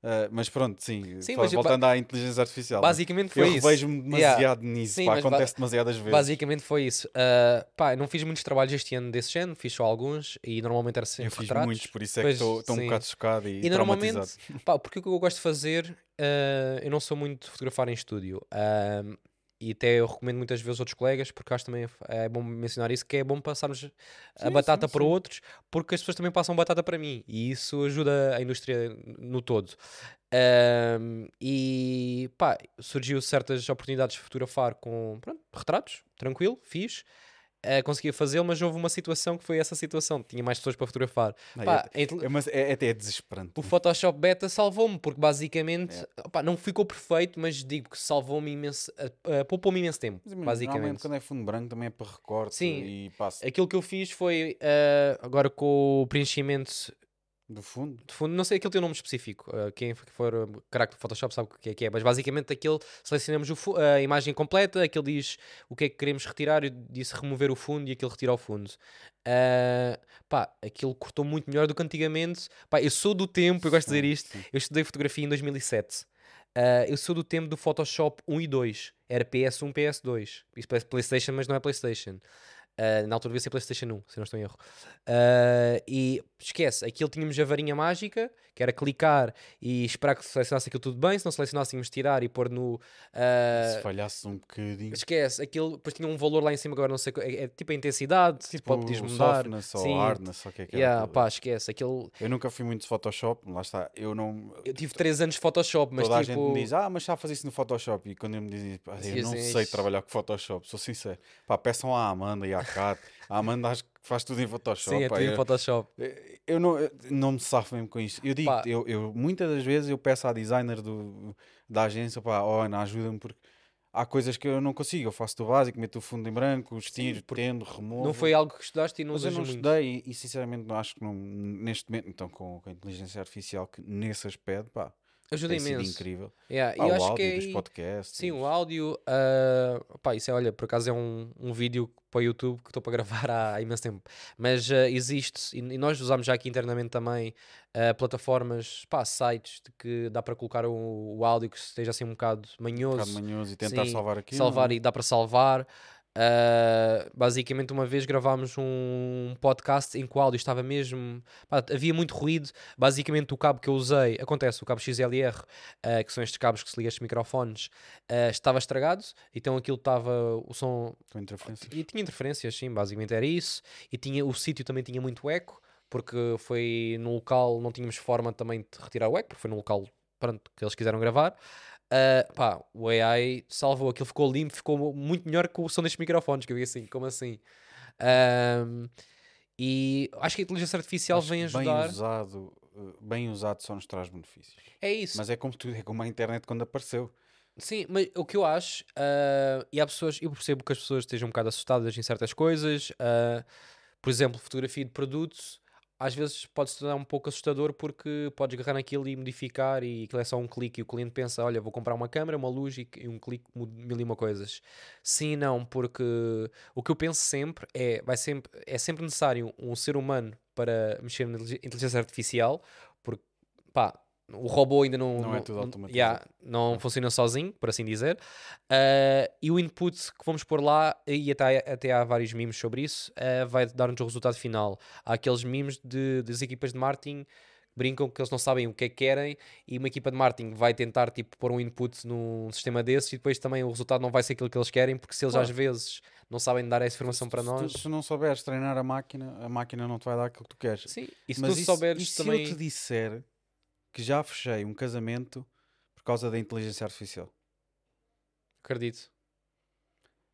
Uh, mas pronto, sim, Sim, mas voltando à inteligência artificial. Basicamente foi eu isso. revejo-me demasiado Yeah. nisso, Sim, pá, acontece demasiadas vezes. Basicamente foi isso. Ah, pá, eu não fiz muitos trabalhos este ano desse género, fiz só alguns e normalmente era sempre eu fiz retratos. muitos, por isso é Pois, que estou um bocado chocado e, E normalmente, pá, porque o que eu gosto de fazer, ah, eu não sou muito de fotografar em estúdio. Ah, e até eu recomendo muitas vezes outros colegas, porque acho também é bom mencionar isso, que é bom passarmos a Sim, batata sim, para sim. outros, porque as pessoas também passam batata para mim. E isso ajuda a indústria no todo. Ahm, e pá, surgiu certas oportunidades de fotografar com pronto, retratos, tranquilo, fiz. Ah, conseguia fazê-lo, mas houve uma situação que foi essa situação. Tinha mais pessoas para fotografar. Não, Pá, é, é, mas é, é até desesperante. o Photoshop Beta salvou-me, porque basicamente É. opá, não ficou perfeito, mas digo que salvou-me imenso, ah, ah, poupou-me imenso tempo, Mas, basicamente. quando é fundo branco também é para recorte Sim. e passa Aquilo que eu fiz foi, ah, agora com o preenchimento do fundo. de fundo, não sei aquilo tem um nome específico, ah, quem for uh, craque do Photoshop sabe o que é que é, mas basicamente aquele selecionamos fu- a imagem completa, aquele diz o que é que queremos retirar, eu disse remover o fundo e aquilo retira o fundo. Ah, pá, aquilo cortou muito melhor do que antigamente. Pá, eu sou do tempo, eu gosto de dizer isto, eu estudei fotografia em 2007. Ah, eu sou do tempo do Photoshop 1 e 2. Era PS1, PS2. Isso parece PlayStation, mas não é PlayStation. Ah, na altura devia ser PlayStation 1, se não estou em erro. Ah, e esquece, aquilo tínhamos a varinha mágica, que era clicar e esperar que selecionasse aquilo tudo bem. Se não de tirar e pôr no. ah, Se falhasse um bocadinho, esquece, aquilo depois tinha um valor lá em cima, agora não sei. É, é tipo a intensidade, tipo pode podias mudar. softness ou Sim, hardness, ou o que é que era Yeah, aquilo. pá, esquece. Aquilo, Eu nunca fui muito de Photoshop, lá está. Eu não. eu tive 3 anos de Photoshop, mas Toda a tipo. gente me diz, ah, mas já fazer isso no Photoshop. E quando eu me dizem, eu não sei trabalhar com Photoshop, sou sincero. Pá, peçam à Amanda e à Kat. A Amanda acho que faz tudo em Photoshop. Sim, é tudo em eu, Photoshop. eu não, eu não me safo mesmo com isto. Eu digo, Pá. eu, eu, muitas das vezes eu peço à designer do, da agência, pá, oh, Ana, ajuda-me porque há coisas que eu não consigo. Eu faço do básico, meto o fundo em branco, estiro, tendo, removo. Não foi algo que estudaste e não Mas eu não muito. estudei e, e, sinceramente não acho que não, neste momento, então com, com a inteligência artificial que nesse aspecto, pá, Ajuda tem imenso. incrível. Yeah, e Pá, eu o acho áudio que é dos podcasts. Sim, o áudio. ah, pá, isso é, olha, por acaso é um, um vídeo para o YouTube que estou para gravar há, imenso tempo. Mas ah, existe, e, e nós usamos já aqui internamente também ah, plataformas, pá, sites de que dá para colocar o, o áudio que esteja assim um bocado um manhoso. bocado manhoso e tentar Sim, salvar aquilo. salvar não é? e dá para salvar. Ah, basicamente, uma vez gravámos um podcast em que o áudio estava mesmo. pá, havia muito ruído. Basicamente, o cabo que eu usei, acontece, o cabo XLR, ah, que são estes cabos que se ligam a estes microfones, ah, estava estragado. Então aquilo estava. O som. Com interferências. E tinha interferências, sim, basicamente era isso. E tinha, o sítio também tinha muito eco, porque foi no local, não tínhamos forma também de retirar o eco, porque foi no local pronto, que eles quiseram gravar. Ah, pá, o AI salvou, aquilo ficou limpo, ficou muito melhor que o som destes microfones, que eu vi assim, como assim? Ahm, e acho que a inteligência artificial Acho vem ajudar. Bem usado, bem usado só nos traz benefícios. É isso. Mas é como tudo, é como a internet quando apareceu. Sim, mas o que eu acho, ah, e há pessoas, eu percebo que as pessoas estejam um bocado assustadas em certas coisas, ah, por exemplo, fotografia de produtos, às vezes pode se tornar um pouco assustador porque podes agarrar naquilo e modificar e aquilo é só um clique e o cliente pensa, olha, vou comprar uma câmera, uma luz e, um clique mil e uma coisas. Sim e não, porque o que eu penso sempre é, vai sempre, é sempre necessário um ser humano para mexer na intelig- inteligência artificial, porque, pá, o robô ainda não, Não é tudo automatizado. yeah, não funciona sozinho, por assim dizer. Uh, e o input que vamos pôr lá, e até, até há vários memes sobre isso, uh, vai dar-nos o resultado final. Há aqueles memes de, das equipas de marketing que brincam que eles não sabem o que é que querem e uma equipa de marketing vai tentar tipo, pôr um input num sistema desses e depois também o resultado não vai ser aquilo que eles querem porque se eles Claro. às vezes não sabem dar essa informação Se- para se tu- nós Se não souberes treinar a máquina, a máquina não te vai dar aquilo que tu queres. sim, e se Mas tu isso- souberes e se também eu te disser que já fechei um casamento por causa da inteligência artificial? acredito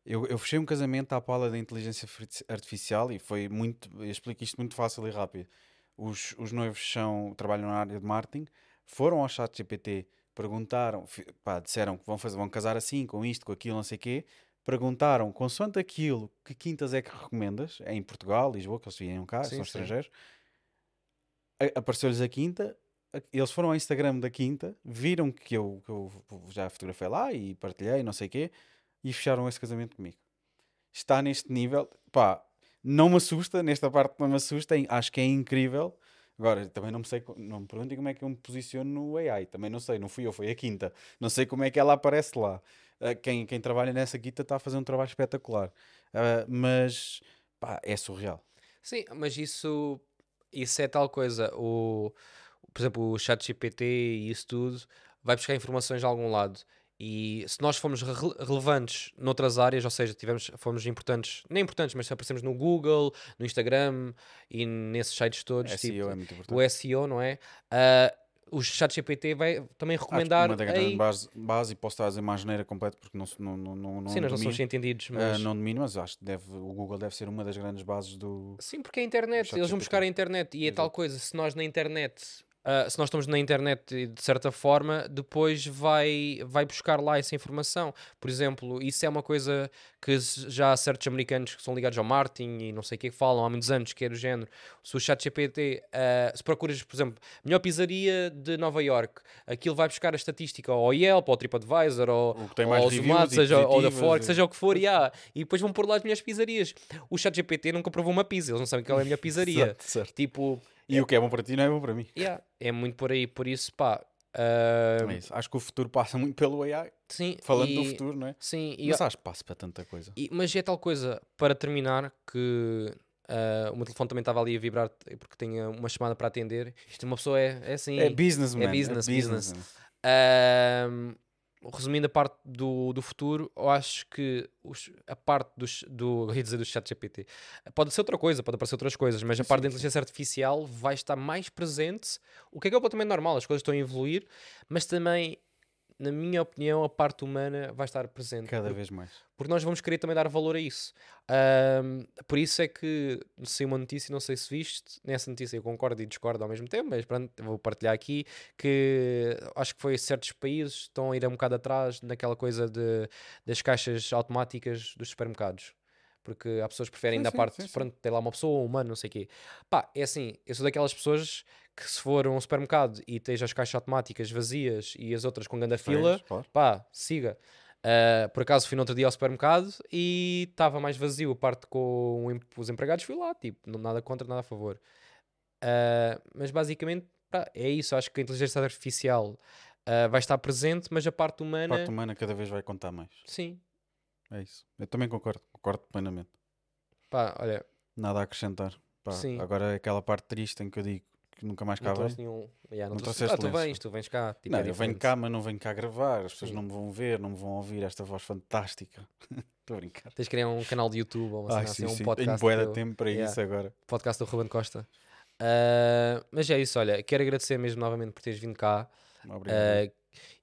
Eu, eu fechei um casamento à pala da inteligência arti- artificial e foi muito. Eu explico isto muito fácil e rápido. Os, os noivos são, trabalham na área de marketing, foram ao chat GPT, perguntaram, pá, disseram que vão, fazer, vão casar assim, com isto, com aquilo, não sei o quê. Perguntaram, consoante aquilo, que quintas é que recomendas? É em Portugal, Lisboa, que eles vieram cá, Sim, são sim. estrangeiros. Apareceu-lhes a quinta, eles foram ao Instagram da quinta, viram que eu, que eu já fotografei lá e partilhei, não sei o quê, e fecharam esse casamento comigo. Está neste nível, pá, não me assusta, nesta parte não me assusta, acho que é incrível, Agora, também não me sei, não me perguntem como é que eu me posiciono no AI. Também não sei, não fui eu, foi a quinta. Não sei como é que ela aparece lá. Ah, quem, quem trabalha nessa quinta está a fazer um trabalho espetacular. Ah, mas, pá, é surreal. Sim, mas isso, isso é tal coisa. O, por exemplo, o chat GPT e isso tudo vai buscar informações de algum lado. E se nós formos re- relevantes noutras áreas, ou seja, tivemos, fomos importantes, nem importantes, mas se aparecemos no Google, no Instagram e nesses sites todos, SEO tipo, é muito importante. o SEO, não é? Ah, o chat GPT vai também Acho que recomendar. uma "Ei, base, base, e posso estar a dizer uma asneira completa porque não, não, não, não, Sim, nós não somos entendidos, ah, mas. não domino, mas acho que deve, o Google deve ser uma das grandes bases do. Sim, porque é a internet, eles vão buscar a internet e é tal Exato. coisa, se nós na internet, ah, se nós estamos na internet de certa forma, depois vai, vai buscar lá essa informação. Por exemplo, isso é uma coisa que já há certos americanos que são ligados ao marketing e não sei o que falam há muitos anos, que é do género. Se o chat GPT, ah, se procuras, por exemplo, melhor pizzaria de Nova York, aquilo vai buscar a estatística ao Yelp, ao TripAdvisor, ao, O que tem mais ao Zomato, seja ou da Fork, seja o que for, e, há, e depois vão pôr lá as melhores pizzarias. O chat GPT nunca provou uma pizza, eles não sabem qual é a melhor pizzaria. Certo, certo. tipo, E o que é bom para ti não é bom para mim. yeah, é muito por aí, por isso, pá. ah, É isso. Acho que o futuro passa muito pelo AI. sim, Falando e- do futuro, não é? Sim, e, Mas acho que passa para tanta coisa. e- mas é tal coisa, para terminar, que ah, o meu telefone também estava ali a vibrar porque tinha uma chamada para atender. Isto uma pessoa é, é assim. É business, man. business, business. man. Ahm, resumindo a parte do, do futuro, eu acho que os- a parte dos, do, eu ia dizer do chat GPT pode ser outra coisa, pode aparecer outras coisas, mas a Sim, parte sim, da inteligência artificial vai estar mais presente, o que é completamente normal, as coisas estão a evoluir, mas também, na minha opinião, a parte humana vai estar presente. Cada porque, vez mais. porque nós vamos querer também dar valor a isso. Ahm, por isso é que saiu uma notícia, não sei se viste, nessa notícia eu concordo e discordo ao mesmo tempo, mas pronto, vou partilhar aqui que acho que foi certos países estão a ir um bocado atrás naquela coisa de, das caixas automáticas dos supermercados. Porque há pessoas que preferem Sim, da sim, parte, sim, sim. pronto, tem lá uma pessoa, um humano, não sei o quê. Pá, é assim, eu sou daquelas pessoas que se for a um supermercado e esteja as caixas automáticas vazias e as outras com grande fila, claro. pá, siga. Ah, por acaso fui no outro dia ao supermercado e estava mais vazio a parte com os empregados, fui lá, tipo, nada contra, nada a favor. Ah, mas basicamente pá, é isso, acho que a inteligência artificial ah, vai estar presente, mas a parte A humana, parte humana cada vez vai contar mais. sim, É isso. Eu também concordo. Concordo plenamente. pá, olha, Nada a acrescentar. Pá, Sim. Agora é aquela parte triste em que eu digo que nunca mais cá não vem. nenhum. Yeah, não Não trouxe- trouxeste Ah, tu vens, tu vens cá. Tipo, não, é eu venho cá, mas não venho cá gravar. As pessoas Sim. não me vão ver, não me vão ouvir esta voz fantástica. Estou a brincar. Tens de criar um canal de YouTube ou uma assim, sim, um sim. Tenho podcast. bué de tempo para Yeah. isso agora. podcast do Ruben Costa. Ah, mas é isso, olha, quero agradecer mesmo novamente por teres vindo cá Obrigado. ah,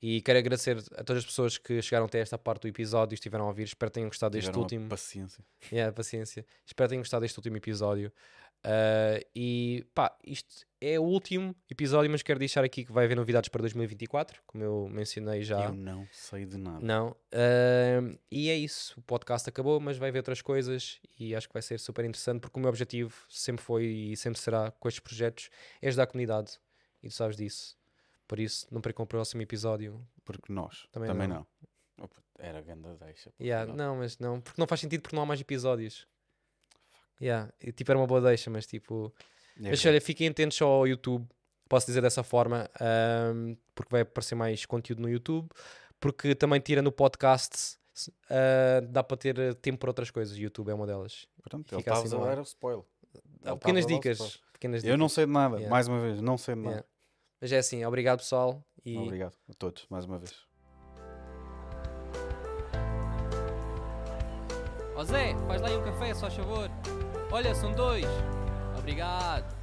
e quero agradecer a todas as pessoas que chegaram até esta parte do episódio e estiveram a ouvir. Espero que tenham gostado deste último. Paciência. Yeah, paciência. Espero que tenham gostado deste último episódio. Ah, e pá, isto é o último episódio, mas quero deixar aqui que vai haver novidades para 2024, como eu mencionei já. Eu não sei de nada. Não. Ahm, e é isso. O podcast acabou, mas vai haver outras coisas e acho que vai ser super interessante porque o meu objetivo sempre foi e sempre será com estes projetos é ajudar a comunidade. E tu sabes disso. Por isso, não percam o próximo episódio. Porque nós Também também, não. não. Era ganda deixa. Yeah, não, mas não. Porque não faz sentido porque não há mais episódios. Yeah. E, tipo, era uma boa deixa, mas tipo. É Mas olha, fiquem atentos só ao YouTube, posso dizer dessa forma, ahm, porque vai aparecer mais conteúdo no YouTube, porque também tira no podcast, ah, dá para ter tempo para outras coisas. YouTube é uma delas. Pronto, ele fica assim a ar. dar o spoiler. Há Ele pequenas a dicas. Pequenas Eu não dicas. sei de nada, Yeah. mais uma vez, não sei de nada. Yeah. Mas é assim, obrigado pessoal. E Obrigado a todos, mais uma vez. Ó Zé, faz lá aí um café, só favor. Olha, são dois. Obrigado.